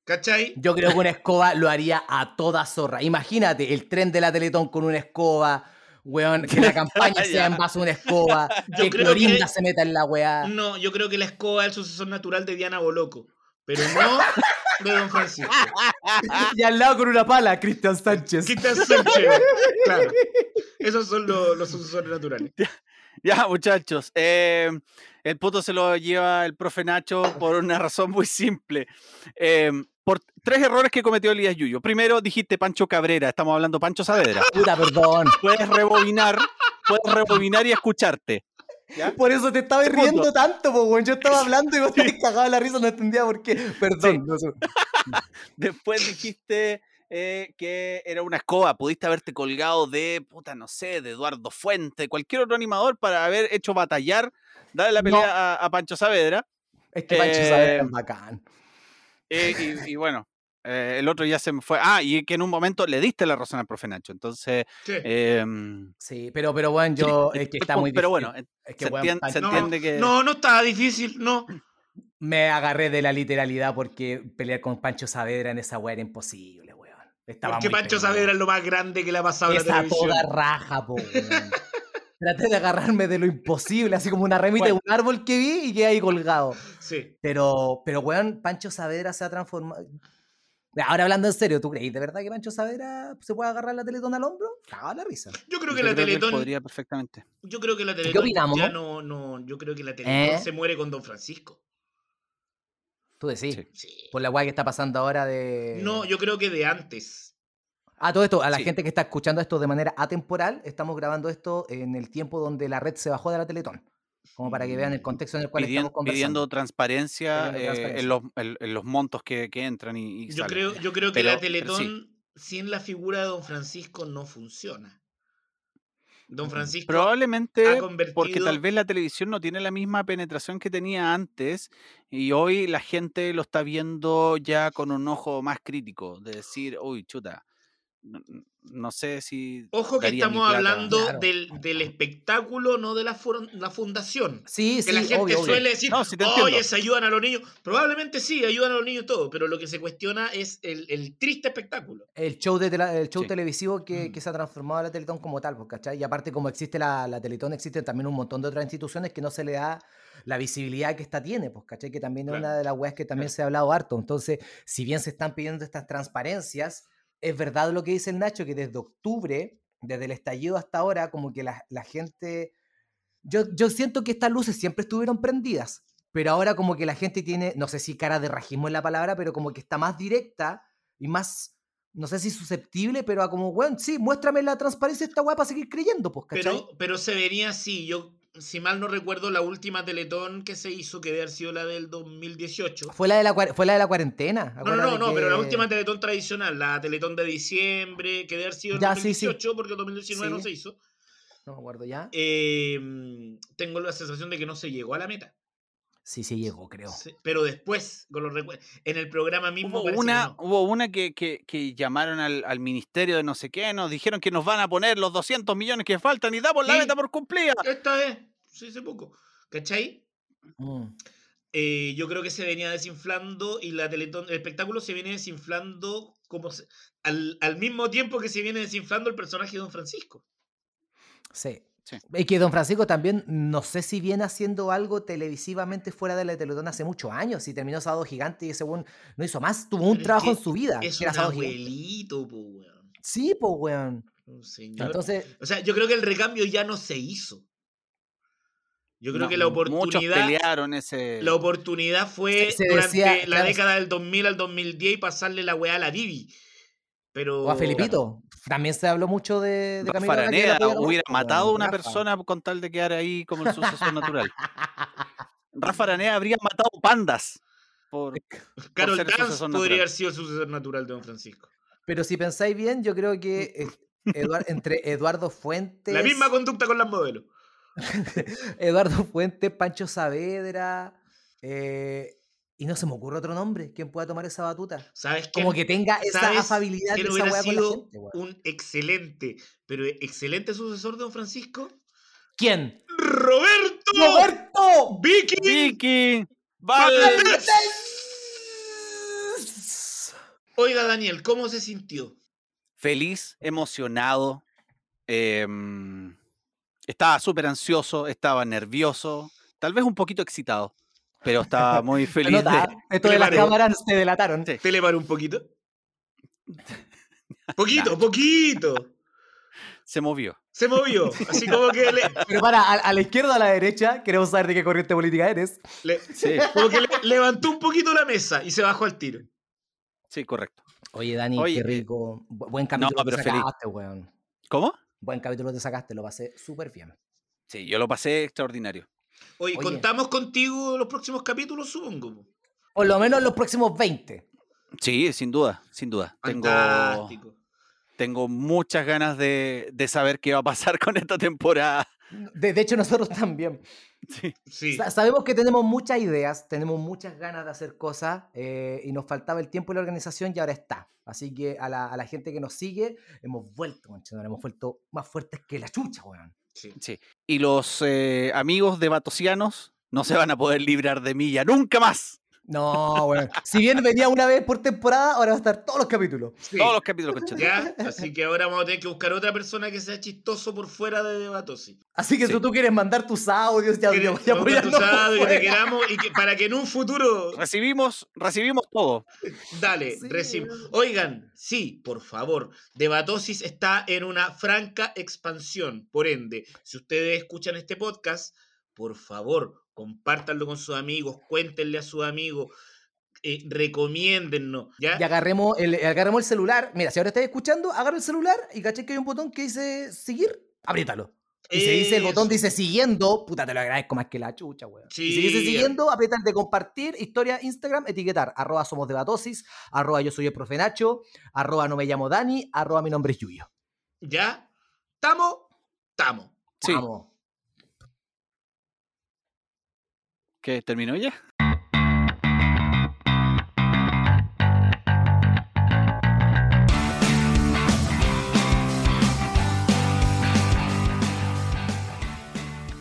[SPEAKER 2] ¿Cachai?
[SPEAKER 1] Yo creo que una escoba lo haría a toda zorra. Imagínate el tren de la Teletón con una escoba, weón, que la campaña sea en base a una escoba,
[SPEAKER 2] Yo
[SPEAKER 1] que
[SPEAKER 2] creo
[SPEAKER 1] Clorinda
[SPEAKER 2] que-
[SPEAKER 1] se meta en la weá.
[SPEAKER 2] No, yo creo que la escoba es el sucesor natural de Diana Boloco. Pero no de Don Francisco.
[SPEAKER 1] Y al lado con una pala, Cristian Sánchez.
[SPEAKER 2] Quita Sánchez. Claro. Esos son los, los sucesores naturales.
[SPEAKER 4] Ya, muchachos. eh, el puto se lo lleva el profe Nacho por una razón muy simple. Eh, por tres errores que cometió Elías Yuyo. Primero, dijiste Pancho Cabrera. Estamos hablando Pancho Saavedra.
[SPEAKER 1] Puta, perdón.
[SPEAKER 4] Puedes rebobinar, puedes rebobinar y escucharte.
[SPEAKER 1] Por eso te estaba
[SPEAKER 4] Segundo.
[SPEAKER 1] riendo tanto, po. Yo estaba hablando y vos te de la risa, no entendía por qué. Perdón.
[SPEAKER 4] Después dijiste eh, que era una escoba. Pudiste haberte colgado de, puta, no sé, de Eduardo Fuente, cualquier otro animador para haber hecho batallar, darle la
[SPEAKER 1] No.
[SPEAKER 4] pelea a, a Pancho Saavedra.
[SPEAKER 1] Es que Pancho
[SPEAKER 4] Eh,
[SPEAKER 1] Saavedra es bacán.
[SPEAKER 4] Eh, y, y bueno, eh, el otro ya se me fue. Ah, y que en un momento le diste la razón al profe Nacho. Entonces,
[SPEAKER 2] Sí.
[SPEAKER 4] em,
[SPEAKER 1] Sí, pero, pero bueno, yo,
[SPEAKER 4] sí,
[SPEAKER 1] es que
[SPEAKER 4] es
[SPEAKER 1] está muy
[SPEAKER 4] pero
[SPEAKER 1] difícil.
[SPEAKER 4] bueno,
[SPEAKER 1] Es que,
[SPEAKER 4] se,
[SPEAKER 1] weón,
[SPEAKER 4] entien-
[SPEAKER 1] Pancho-
[SPEAKER 4] se
[SPEAKER 2] No,
[SPEAKER 4] entiende que.
[SPEAKER 2] no, no estaba difícil, no.
[SPEAKER 1] Me agarré de la literalidad porque pelear con Pancho Saavedra en esa weá era imposible, weón. Estaba
[SPEAKER 2] Porque
[SPEAKER 1] muy
[SPEAKER 2] Pancho. Saavedra es lo más grande que le ha pasado a la televisión.
[SPEAKER 1] toda raja, po, weón. Traté de agarrarme de lo imposible, así como una remita
[SPEAKER 4] Bueno.
[SPEAKER 1] de un árbol que vi y quedé ahí colgado.
[SPEAKER 2] Sí.
[SPEAKER 1] Pero, pero, weón, Pancho Saavedra se ha transformado. Ahora hablando en serio, ¿tú crees de verdad que Pancho Saavedra se puede agarrar la Teletón al hombro? Cagado la risa.
[SPEAKER 2] Yo creo
[SPEAKER 4] yo
[SPEAKER 2] que la
[SPEAKER 4] creo que
[SPEAKER 2] Teletón.
[SPEAKER 4] podría perfectamente.
[SPEAKER 2] Yo creo que la Teletón
[SPEAKER 1] opinamos?
[SPEAKER 2] ya no, no. Yo creo que la Teletón
[SPEAKER 1] ¿Eh?
[SPEAKER 2] se muere con Don Francisco.
[SPEAKER 1] Tú decís.
[SPEAKER 4] Sí.
[SPEAKER 2] Sí.
[SPEAKER 1] Por la weá que está pasando ahora de.
[SPEAKER 2] No, yo creo que de antes.
[SPEAKER 1] Ah, todo esto, a la
[SPEAKER 4] Sí.
[SPEAKER 1] gente que está escuchando esto de manera atemporal, estamos grabando esto en el tiempo donde la red se bajó de la Teletón. Como para que vean el contexto en el cual
[SPEAKER 4] Pidiendo,
[SPEAKER 1] estamos conversando.
[SPEAKER 4] pidiendo transparencia,
[SPEAKER 1] Pidiendo
[SPEAKER 4] eh,
[SPEAKER 1] transparencia.
[SPEAKER 4] En, los, en- en los montos que, que entran y, y
[SPEAKER 2] Yo
[SPEAKER 4] salen.
[SPEAKER 2] creo, yo creo que
[SPEAKER 4] Pero-
[SPEAKER 2] la Teletón
[SPEAKER 4] sí.
[SPEAKER 2] sin la figura de Don Francisco no funciona. Don Francisco
[SPEAKER 4] Probablemente
[SPEAKER 2] ha
[SPEAKER 4] porque
[SPEAKER 2] convertido-
[SPEAKER 4] tal vez la televisión no tiene la misma penetración que tenía antes y hoy la gente lo está viendo ya con un ojo más crítico, de decir, uy, chuta, no, no sé si.
[SPEAKER 2] Ojo que estamos
[SPEAKER 4] plata.
[SPEAKER 2] hablando
[SPEAKER 1] Claro.
[SPEAKER 2] del, del espectáculo, no de la, fundación.
[SPEAKER 1] Sí,
[SPEAKER 2] Que
[SPEAKER 1] sí,
[SPEAKER 2] la gente
[SPEAKER 1] obvio, obvio.
[SPEAKER 2] suele decir,
[SPEAKER 4] No, sí
[SPEAKER 2] oye,
[SPEAKER 4] entiendo.
[SPEAKER 2] se ayudan a los niños. Probablemente sí, ayudan a los niños todo, pero lo que se cuestiona es el, el triste espectáculo.
[SPEAKER 1] El show, de tela- el show
[SPEAKER 4] Sí.
[SPEAKER 1] televisivo que,
[SPEAKER 2] Mm.
[SPEAKER 1] que se ha transformado en la Teletón como tal, pues, ¿cachai? Y aparte, como existe la, la Teletón, existen también un montón de otras instituciones que no se le da la visibilidad que esta tiene, pues, ¿cachai? Que también es una de las weas que también
[SPEAKER 2] claro.
[SPEAKER 1] se ha hablado harto. Entonces, si bien se están pidiendo estas transparencias, es verdad lo que dice el Nacho, que desde octubre, desde el estallido hasta ahora, como que la, gente... Yo, yo siento que estas luces siempre estuvieron prendidas, pero ahora como que la gente tiene, no sé si cara de rajismo es la palabra, pero como que está más directa y más, no sé si susceptible, pero a como, weón, sí, muéstrame la transparencia de esta weá para seguir creyendo, pues, ¿cachai?
[SPEAKER 2] Pero, pero se venía así. Yo, si mal no recuerdo, la última Teletón que se hizo, que debe haber sido la del 2018.
[SPEAKER 1] Fue la de la, fue la, de la cuarentena.
[SPEAKER 2] No, no, no, no, pero la
[SPEAKER 1] que-
[SPEAKER 2] última Teletón tradicional, la Teletón de diciembre, que debe haber sido en
[SPEAKER 1] Ya, sí, sí.
[SPEAKER 2] 2018, porque en 2019 no
[SPEAKER 1] Sí.
[SPEAKER 2] se hizo.
[SPEAKER 1] No me acuerdo ya.
[SPEAKER 2] eh, tengo la sensación de que no se llegó a la meta.
[SPEAKER 1] Sí, sí llegó, creo.
[SPEAKER 2] Sí, Pero después, con los en el programa mismo,
[SPEAKER 4] Hubo
[SPEAKER 2] que
[SPEAKER 4] una,
[SPEAKER 2] no.
[SPEAKER 4] hubo una que, que- que llamaron al, al ministerio de no sé qué, nos dijeron que nos van a poner los 200 millones que faltan y damos la meta por cumplida.
[SPEAKER 2] Esta vez, sí, hace poco. ¿Cachai?
[SPEAKER 1] Mm.
[SPEAKER 2] Eh, yo creo que se venía desinflando y la Teletón, el espectáculo se viene desinflando como se- al, al mismo tiempo que se viene desinflando el personaje de Don Francisco.
[SPEAKER 1] Sí.
[SPEAKER 4] Sí.
[SPEAKER 1] Es que Don Francisco también, no sé si viene haciendo algo televisivamente fuera de la Teletón hace muchos años. Y terminó Sábado Gigante y ese no hizo más. Tuvo un
[SPEAKER 2] Pero es
[SPEAKER 1] trabajo
[SPEAKER 2] que
[SPEAKER 1] en su vida.
[SPEAKER 2] Es
[SPEAKER 1] que era
[SPEAKER 2] un abuelito, po, weón.
[SPEAKER 1] Sí, pues, weón.
[SPEAKER 2] Un señor.
[SPEAKER 1] Entonces,
[SPEAKER 2] O sea, yo creo que el recambio ya no se hizo. Yo creo
[SPEAKER 4] No,
[SPEAKER 2] que la
[SPEAKER 4] Muchos
[SPEAKER 2] oportunidad,
[SPEAKER 4] pelearon ese.
[SPEAKER 2] la oportunidad fue
[SPEAKER 1] Se- se
[SPEAKER 2] durante
[SPEAKER 1] decía,
[SPEAKER 2] la
[SPEAKER 1] claro,
[SPEAKER 2] década del 2000 al 2010 y pasarle la weá a la Bibi. Pero.
[SPEAKER 1] o a Felipito. También se habló mucho de, de
[SPEAKER 4] Rafa
[SPEAKER 1] Camilo Araneda,
[SPEAKER 4] Araneda
[SPEAKER 1] que era
[SPEAKER 4] hubiera matado a una
[SPEAKER 1] Rafa.
[SPEAKER 4] persona con tal de quedar ahí como el sucesor natural. Rafa Araneda habría matado pandas. Por,
[SPEAKER 2] Carol
[SPEAKER 4] el
[SPEAKER 2] Dance podría
[SPEAKER 4] natural.
[SPEAKER 2] haber sido el sucesor natural de Don Francisco.
[SPEAKER 1] Pero si pensáis bien, yo creo que eh, Eduar- entre Eduardo Fuentes.
[SPEAKER 2] La misma conducta con las modelos.
[SPEAKER 1] Eduardo Fuentes, Pancho Saavedra. eh, y no se me ocurre otro nombre. ¿Quién pueda tomar esa batuta?
[SPEAKER 2] ¿Sabes?
[SPEAKER 1] Como que tenga esa
[SPEAKER 2] ¿Sabes
[SPEAKER 1] afabilidad de
[SPEAKER 2] quién
[SPEAKER 1] esa
[SPEAKER 2] hubiera
[SPEAKER 1] weá con la
[SPEAKER 2] sido
[SPEAKER 1] gente,
[SPEAKER 2] un excelente, pero excelente sucesor de Don Francisco?
[SPEAKER 1] ¿Quién?
[SPEAKER 2] ¡Roberto!
[SPEAKER 1] ¡Roberto!
[SPEAKER 2] ¡Vicky!
[SPEAKER 4] Vicky Valdés.
[SPEAKER 2] Oiga, Daniel, ¿cómo se sintió?
[SPEAKER 4] Feliz, emocionado. em, estaba súper ansioso, estaba nervioso, tal vez un poquito excitado, pero estaba muy feliz.
[SPEAKER 1] nota,
[SPEAKER 4] de-
[SPEAKER 1] Esto de las cámaras se delataron.
[SPEAKER 4] Sí.
[SPEAKER 2] ¿Te le paró un poquito? Poquito, poquito.
[SPEAKER 4] Se movió.
[SPEAKER 2] Se movió. Así como que le,
[SPEAKER 1] Pero para, a, a la izquierda o a la derecha, queremos saber de qué corriente política eres.
[SPEAKER 2] le-
[SPEAKER 4] Sí,
[SPEAKER 2] como que le- levantó un poquito la mesa y se bajó al tiro.
[SPEAKER 4] sí, correcto.
[SPEAKER 1] Oye, Dani,
[SPEAKER 4] Oye,
[SPEAKER 1] qué
[SPEAKER 4] eh,
[SPEAKER 1] rico. Bu- Buen capítulo
[SPEAKER 4] pero
[SPEAKER 1] te
[SPEAKER 4] feliz.
[SPEAKER 1] sacaste, weón.
[SPEAKER 4] ¿Cómo?
[SPEAKER 1] Buen capítulo te sacaste, lo pasé súper bien.
[SPEAKER 4] Sí, yo lo pasé extraordinario.
[SPEAKER 2] Oye,
[SPEAKER 1] Oye.
[SPEAKER 2] contamos contigo los próximos capítulos, supongo.
[SPEAKER 1] Por lo menos los próximos 20.
[SPEAKER 4] Sí, sin duda, sin duda. Tengo,
[SPEAKER 2] Fantástico.
[SPEAKER 4] tengo muchas ganas de, de saber qué va a pasar con esta temporada.
[SPEAKER 1] De, de hecho, nosotros también.
[SPEAKER 4] Sí.
[SPEAKER 2] Sí.
[SPEAKER 1] Sa- Sabemos que tenemos muchas ideas, tenemos muchas ganas de hacer cosas eh, y nos faltaba el tiempo y la organización y ahora está. Así que a la, a la gente que nos sigue, hemos vuelto, hemos vuelto más fuertes que la chucha, weón.
[SPEAKER 2] sí.
[SPEAKER 4] Sí. Y los eh, amigos de Batosianos no se van a poder librar de mí ya nunca más.
[SPEAKER 1] No, weón. Si bien venía una vez por temporada, ahora va a estar todos los capítulos.
[SPEAKER 2] Sí.
[SPEAKER 4] Todos los capítulos con
[SPEAKER 2] Ya, así que ahora vamos a tener que buscar otra persona que sea chistoso por fuera de Debatosi.
[SPEAKER 1] Así que
[SPEAKER 4] Sí.
[SPEAKER 1] si tú quieres mandar tus audios, ya, ya, ya
[SPEAKER 2] Vamos a
[SPEAKER 1] apoyarnos
[SPEAKER 2] tu
[SPEAKER 1] por
[SPEAKER 2] sábado, que te queramos y que para que en un futuro
[SPEAKER 4] Recibimos, recibimos todo.
[SPEAKER 2] Dale,
[SPEAKER 1] Sí,
[SPEAKER 2] reci-
[SPEAKER 1] weón.
[SPEAKER 2] Oigan, sí, por favor, Debatosis está en una franca expansión. Por ende, si ustedes escuchan este podcast, por favor, compártanlo con sus amigos, cuéntenle a sus amigos, eh, recomiéndennos. ¿ya?
[SPEAKER 1] Y agarremos el, agarremos el celular. Mira, si ahora estás escuchando, agarra el celular y caché que hay un botón que dice seguir, apriétalo. Y si dice el botón dice siguiendo, puta, te lo agradezco más que la chucha, weón. y si dice
[SPEAKER 2] Sí.
[SPEAKER 1] siguiendo, aprieta el de compartir, historia, Instagram, etiquetar, arroba somos debatosis, arroba yo soy el profe Nacho, arroba no me llamo Dani, arroba mi nombre es Yuyo.
[SPEAKER 2] ¿Ya? ¿Estamos? Estamos.
[SPEAKER 4] Sí.
[SPEAKER 1] Vamos.
[SPEAKER 4] ¿Qué? ¿Terminó ya?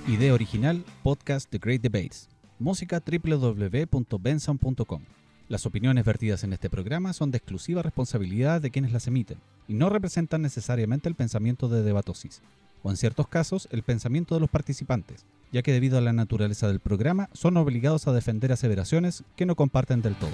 [SPEAKER 4] Idea original, podcast The Great Debates. Música www.benson.com. Las opiniones vertidas en este programa son de exclusiva responsabilidad de quienes las emiten y no representan necesariamente el pensamiento de Debatosis, o en ciertos casos el pensamiento de los participantes ya que debido a la naturaleza del programa son obligados a defender aseveraciones que no comparten del todo.